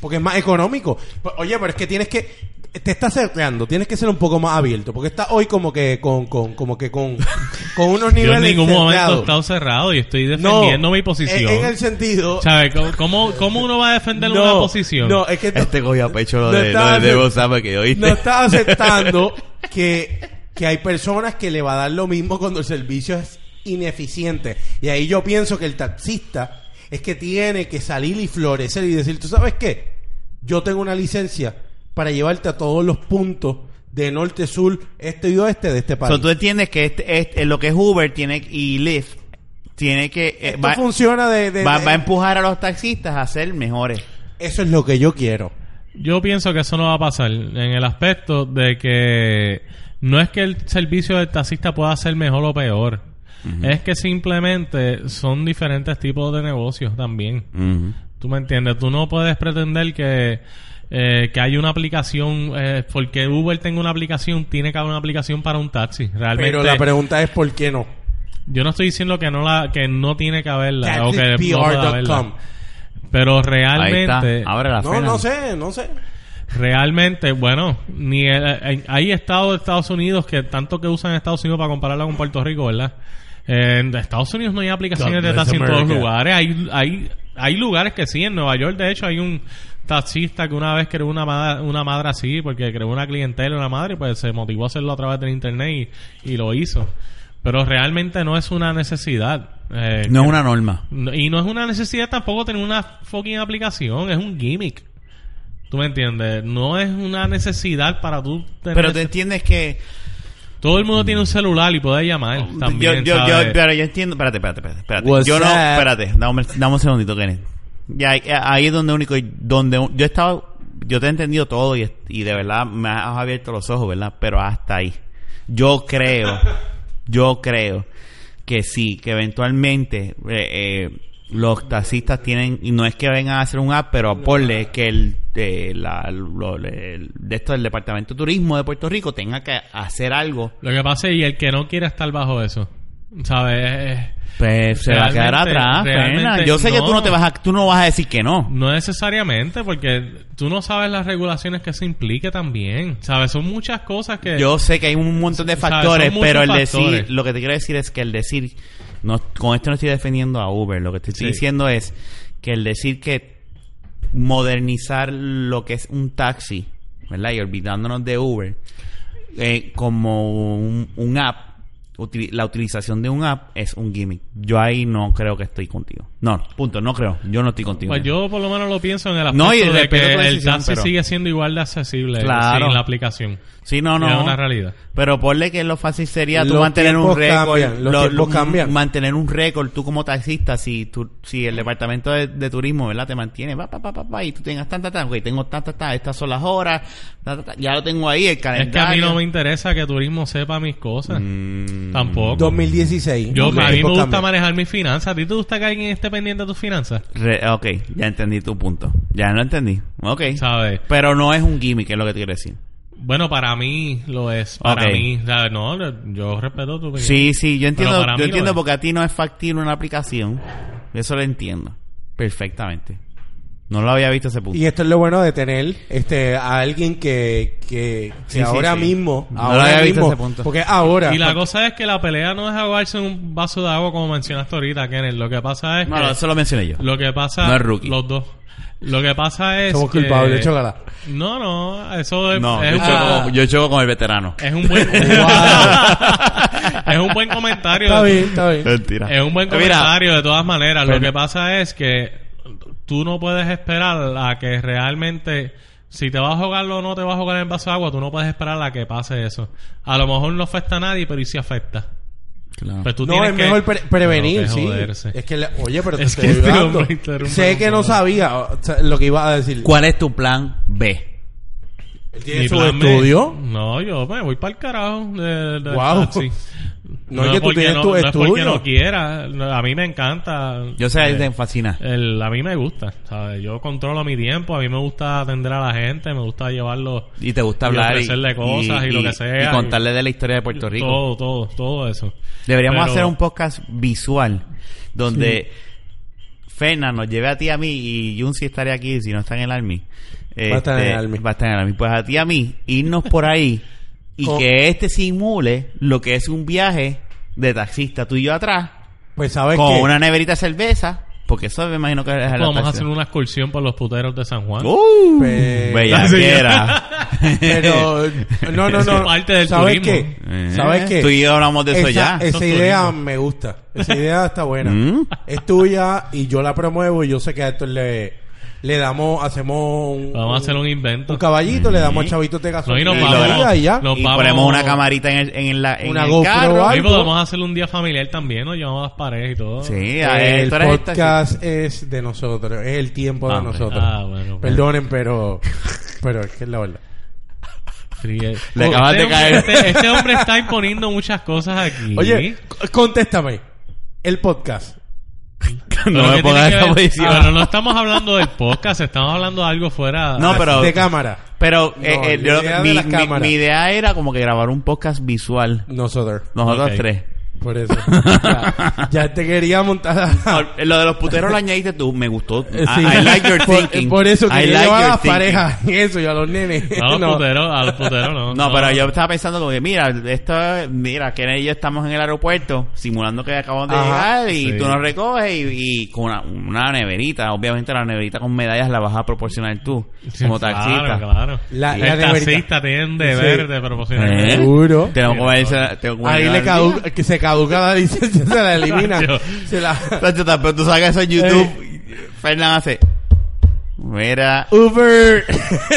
Porque es más económico. Pues, Oye, pero es que tienes que... Te estás acercando, tienes que ser un poco más abierto. Porque estás hoy como que con, con, como que con, con unos Yo niveles en ningún momento he estado cerrado y estoy No, defendiendo mi posición. En, en el sentido... ¿Sabes? ¿Cómo- ¿Cómo, ¿Cómo uno va a defender una posición? no, es que... Este cogió a pecho lo No de, estaba lo de hace- Osama que oíste. no está aceptando que, que hay personas que le va a dar lo mismo cuando el servicio es ineficiente. Y ahí yo pienso que el taxista es que tiene que salir y florecer y decir, ¿tú sabes qué? Yo tengo una licencia para llevarte a todos los puntos de norte, sur, este y oeste de este país. So, tú entiendes que este, este- lo que es Uber tiene y Lyft tiene que eh, Esto va, funciona de, de- va- de- va a empujar a los taxistas a ser mejores. Eso es lo que yo quiero. Yo pienso que eso no va a pasar en el aspecto de que no es que el servicio del taxista pueda ser mejor o peor. Es que simplemente son diferentes tipos de negocios también. ¿Tú me entiendes? Tú no puedes pretender que, eh, que hay una aplicación, eh, porque Uber tenga una aplicación, tiene que haber una aplicación para un taxi. Realmente, Pero la pregunta es ¿por qué no? yo no estoy diciendo que no la, que no tiene que haberla o que no haberla. Pero Ahí realmente, está. Abre la No, no sé, no sé. Realmente, bueno, ni el- eh, hay estados de Estados Unidos que tanto que usan Estados Unidos para compararla con Puerto Rico, ¿verdad? En Estados Unidos no hay aplicaciones de taxi en todos los lugares. Hay, hay, hay lugares que sí. En Nueva York, de hecho, hay un taxista que una vez creó una madre, una madre así porque creó una clientela, una madre, y pues se motivó a hacerlo a través del internet y, y lo hizo. Pero realmente no es una necesidad. eh, No es una norma. no- Y no es una necesidad tampoco tener una fucking aplicación, es un gimmick. ¿Tú me entiendes? No es una necesidad para tú tener... Pero te entiendes que Todo el mundo tiene un celular y puede llamar también, yo, yo, yo, pero yo entiendo, espérate, espérate, espérate, espérate. What's yo no, espérate, dame, dame un segundito, Kenneth. Ya, ahí- ahí es donde único, donde yo he estado, yo te he entendido todo y, y de verdad me has abierto los ojos, ¿verdad? Pero hasta ahí. Yo creo, yo creo que sí, que eventualmente eh, eh, los taxistas tienen, y no es que vengan a hacer un app, pero ponle que el, eh, la, lo- el- de esto del Departamento de Turismo de Puerto Rico tenga que hacer algo Lo que pasa es y el que no quiere estar bajo eso, ¿sabes? Pues se va a quedar atrás, Fernan. Yo sé que tú no. no te vas a, tú no vas a decir que no. No necesariamente, porque tú no sabes las regulaciones que se implique también, ¿sabes? Son muchas cosas que... Yo sé que hay un montón de factores, pero el factores. decir, lo que te quiero decir es que el decir, no, con esto no estoy defendiendo a Uber, lo que estoy Sí. diciendo es que el decir que modernizar lo que es un taxi, ¿verdad? Y olvidándonos de Uber, eh, como un, un app, la utilización de un app es un gimmick. Yo ahí no creo que estoy contigo. No, punto, no creo. Yo no estoy contigo. Pues yo por lo menos lo pienso en el aspecto No, y de que tu el decisión, taxi pero- sigue siendo igual de accesible Claro. sin la aplicación. Sí, no, no. Es una realidad. Pero ponle que lo fácil sería tú Los mantener un récord. cambian, los lo- tiempos lo- cambian. Mantener un récord tú como taxista, si tú, si el departamento de, de turismo, ¿verdad? Te mantiene, pa, pa, pa, pa, pa, y tú tengas tanta, tanta, ok, tengo tanta, tanta, estas son las horas, ta, ta, ta, ya lo tengo ahí, el Es que a calendario. mí no me interesa que turismo sepa mis cosas. Mm, Tampoco. 2016. Yo, a mí me gusta cambian. manejar mis finanzas. ¿A ti te gusta que alguien esté pendiente de tus finanzas? re- ok, ya entendí tu punto. Ya lo entendí. Ok. ¿Sabes? Pero no es un gimmick, es lo que te quiero decir. Bueno, para mí lo es. Para Ok. mí, ¿sabes? No, yo respeto tu opinión. Sí, sí, yo entiendo, yo entiendo es. porque a ti no es factible una aplicación. Eso lo entiendo. Perfectamente. No lo había visto ese punto. Y esto es lo bueno de tener este a alguien que, que, que Sí, sí, ahora sí. mismo, No ahora lo había visto mismo, ese punto. porque ahora Y la cosa es que la pelea no es ahogarse en un vaso de agua como mencionaste ahorita, Kenneth. Lo que pasa es No, que... no, eso lo mencioné yo. Lo que pasa... No es rookie. Los dos. Lo que pasa es Somos que... culpables, chócala. No, no, eso es, No, es yo un- choco, yo choco con el veterano. es un buen... es un buen comentario. Está bien, está bien. Mentira. Es un buen Mira, comentario de todas maneras. Lo que pasa es que tú no puedes esperar a que realmente si te vas a jugar o no te vas a jugar en vaso de agua, tú no puedes esperar a que pase eso. A lo mejor no afecta a nadie, pero ¿y si afecta? Claro. Pues tú no, tienes es que- mejor pre- prevenir, que sí. Es que, le- oye, pero te Es estoy que este Sé que no sabía o sea, lo que iba a decir. ¿Cuál es tu plan B? Él tiene su plan B- estudio. No, yo me voy para el carajo. De, de- taxi. No es que tú porque tienes no, tu no es porque no quiera. No, A mí me encanta. Yo sé, Eh, te fascina. El, a mí me gusta, ¿sabes? Yo controlo mi tiempo, a mí me gusta atender a la gente, me gusta llevarlo Y te gusta y hablar y, ofrecerle cosas y lo que sea, Y contarle de la historia de Puerto Rico. todo, todo, todo eso. Deberíamos Pero- hacer un podcast visual donde Fernan nos lleve a ti y a mí y Jun si estaría aquí si no está en el Army. Va a estar en el Este, Army. Va a estar en el Army. Pues a ti y a mí, irnos por ahí y que este simule lo que es un viaje de taxista tú y yo atrás Pues sabes con que una neverita de cerveza. Porque eso me imagino que es la Podemos taxi. hacer una excursión por los puteros de San Juan. ¡Uh! Pues- bellaquera. pero no, no, Eso no. es parte del ¿Sabes turismo. qué? Eh, ¿Sabes qué? Tú y yo hablamos de eso esa, ya. Esa idea turismo. me gusta. Esa idea está buena. Mm. Es tuya y yo la promuevo y yo sé que a esto le, le damos, hacemos un, Vamos a hacer un invento. un caballito, le damos chavitos de No, y gasolina nos Y vamos, y ya. nos y vamos- ponemos una camarita en el, en la, en Una el GoPro carro. o Sí, algo. podemos hacer un día familiar también, nos llevamos las paredes y todo. Sí, a el podcast es de nosotros, es el tiempo de Ah, nosotros. Ah, bueno. pues. Perdonen, pero pero es que es la verdad. Sí, eh. Le Oh, acabas este de hombre- caer. Este, este hombre está imponiendo muchas cosas aquí. Oye, contéstame. El podcast. No me ¿qué pongas esa posición. Pero no estamos hablando del podcast, estamos hablando de algo fuera. No, pero- de cámara. Pero No, eh, eh, la yo- idea de mi, las mi- cámaras. mi idea era como que grabar un podcast visual. Nosotros. Nosotros Ok. tres. Por eso. ya, ya te quería montar. Lo de los puteros lo añadiste tú. Me gustó. I, like your por, thinking. por eso I que like a las thinking. parejas y eso y a los nenes. A los No. puteros, a los puteros no. No, pero yo estaba pensando como que, mira, esto, mira, que y yo estamos en el aeropuerto simulando que acabamos de Ajá, llegar y sí. tú nos recoges y, y con una, una neverita. Obviamente la neverita con medallas la vas a proporcionar tú, como claro, taxista. Claro, La- El la neverita. taxista tiene un deber Sí. de proporcionar. ¿Eh? Seguro. Tengo que verse- tengo que Ahí le caduca, que se caduca la licencia, se la elimina. Nacho. se la... Tacho, Pero tú sabes eso en YouTube. Fernán hace. Mira, Uber.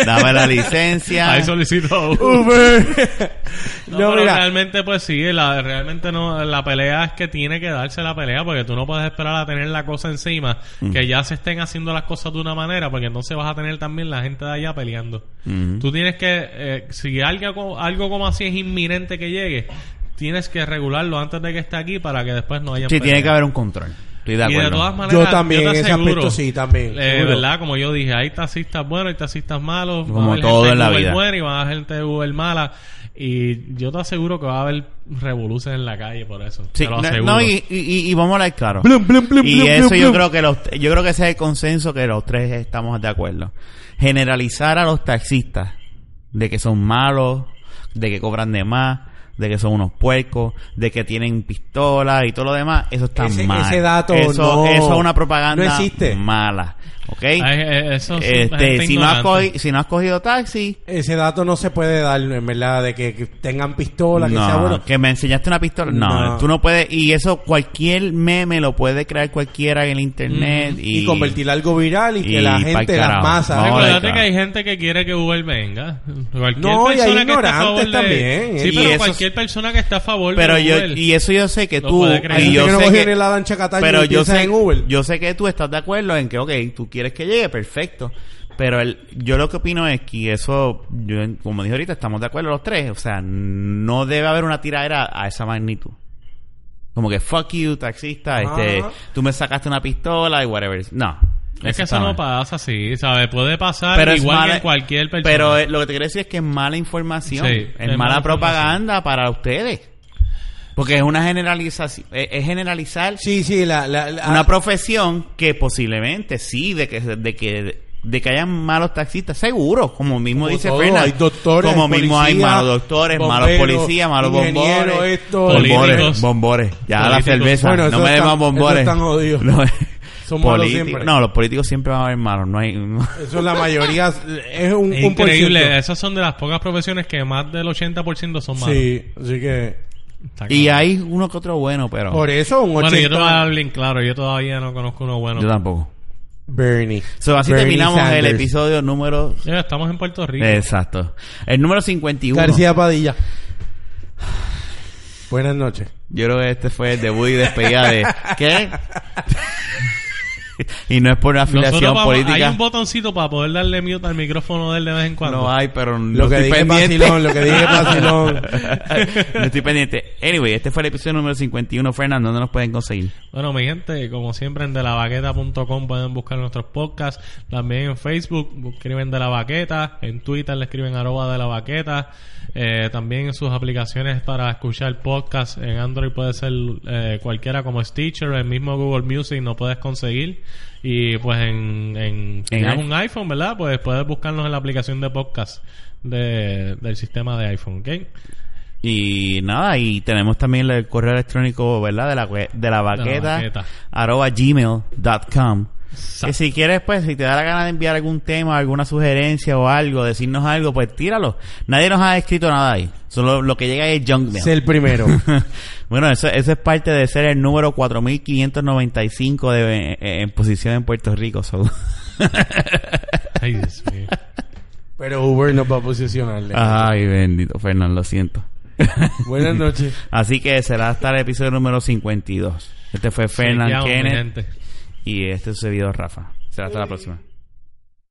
dame la licencia. Ahí solicito. Uber. No, no, pero mira. realmente pues sí, la, realmente no, la pelea es que tiene que darse la pelea porque tú no puedes esperar a tener la cosa encima, Mm. que ya se estén haciendo las cosas de una manera, porque entonces vas a tener también la gente de allá peleando. Ujú. Tú tienes que, eh, si algo, algo como así es inminente que llegue, tienes que regularlo antes de que esté aquí para que después no haya Sí, tiene que haber un control. Estoy de y de todas maneras, Yo también, te en ese aspecto sí, también. eh. ¿Verdad? Como yo dije, hay taxistas buenos, hay taxistas malos. Como va a todo gente en la Uber vida. buena y va a haber gente de Uber mala. Y yo te aseguro que va a haber revoluciones en la calle por eso. Sí, te lo no, aseguro. no, y, y, y vamos a hablar claro. Blum, blum, blum, y blum, eso blum, yo blum. creo que los, yo creo que ese es el consenso que los tres estamos de acuerdo. Generalizar a los taxistas de que son malos, de que cobran de más, de que son unos puercos, de que tienen pistolas y todo lo demás, eso está Ese- mal. ese dato eso, no- eso es una propaganda no existe. mala, ¿ok? Ay, eh, eso es este, si no has ignorante. cogi- si no has cogido taxi, Ese dato no se puede dar, en verdad, de que, que tengan pistola, que no, sea bueno. que me enseñaste una pistola. No, No. tú no puedes. Y eso, cualquier meme lo puede crear cualquiera en el internet. y, y, convertir algo viral y, y que la gente, las masas. Claro. que hay gente que quiere que Uber venga. Cualquier No, y hay esté a ignorantes favor de... también, Sí. Y pero eso- cualquier persona que esté a favor Pero de yo, Uber. y eso yo sé que tú. Y yo que no sé que, pero yo sé, en Uber. yo sé que tú estás de acuerdo en que, ok, tú quieres que llegue, perfecto. Pero el, yo lo que opino es que eso, yo, como dije ahorita, estamos de acuerdo los tres. O sea, no debe haber una tiradera a esa magnitud. Como que fuck you, taxista, este, Ajá. tú me sacaste una pistola y whatever. No. Es que eso no pasa así, ¿sabes? Puede pasar Pero igual mala- que en cualquier persona. Pero eh, lo que te quiero decir es que es mala información. Sí, es, es mala, mala propaganda para ustedes. Porque es una generalización. Es, generalizar Sí, sí, la, la, la- una profesión que posiblemente sí, de que, de que, de que hayan malos taxistas, seguro. Como mismo Como dice todo, Fernan. hay doctores, Como mismo hay malos doctores, malos policías, malos bombores. esto, bombores, políticos. bombores. Ya la Políticos. cerveza. Bueno, no me den más bombores. están jodidos. No, Son malos políticos. siempre. No, los políticos siempre van a haber malos. No hay. no- Eso es la mayoría. Es un, Es un increíble. Esas son de las pocas profesiones que más del 80% son malos. Sí, así que. Y hay uno que otro bueno, pero. Por eso, un 80. Bueno, yo te voy a dar bien claro. Yo todavía no conozco uno bueno. Yo tampoco. Bernie. So, así Bernie terminamos el Sanders. episodio número. Ya, estamos en Puerto Rico. Exacto. El número 51. García Padilla. Buenas noches. Yo creo que este fue el debut y despedida de. ¿Qué? y no es por una afiliación vamos- hay política. un botoncito para poder darle mute al micrófono de él de vez en cuando. No hay, pero Lo que estoy dije pendiente. vacilón, lo que dije vacilón. no estoy pendiente. Anyway, este fue el episodio número 51. Fernando, ¿dónde nos pueden conseguir? Bueno, mi gente, como siempre en delavaqueta.com pueden buscar nuestros podcasts. También en Facebook escriben de la baqueta. En Twitter le escriben arroba de la baqueta. Eh, también en sus aplicaciones para escuchar podcasts en Android puede ser eh, cualquiera como Stitcher, el mismo Google Music no puedes conseguir. Y pues en, en si En tienes un iPhone, ¿verdad? Pues puedes buscarnos en la aplicación de podcast de, del sistema de iPhone, ¿ok? Y nada, y tenemos también el correo electrónico, ¿verdad? De la, de la baqueta, baqueta. arroba gmail.com. Que si quieres, pues, si te da la gana de enviar algún tema, alguna sugerencia o algo, decirnos algo, pues tíralo. Nadie nos ha escrito nada ahí. Solo lo que llega ahí es junk mail. Sé el primero. bueno, eso, eso es parte de ser el número 4595 de, en, en posición en Puerto Rico. so. Ay, Dios mío. Pero Uber nos va a posicionarle. Ay, bendito Fernando, lo siento. Buenas noches. Así que será hasta el episodio número 52. Este fue Fernand mi Kenneth. Y este es su servidor Rafa. Será hasta la próxima.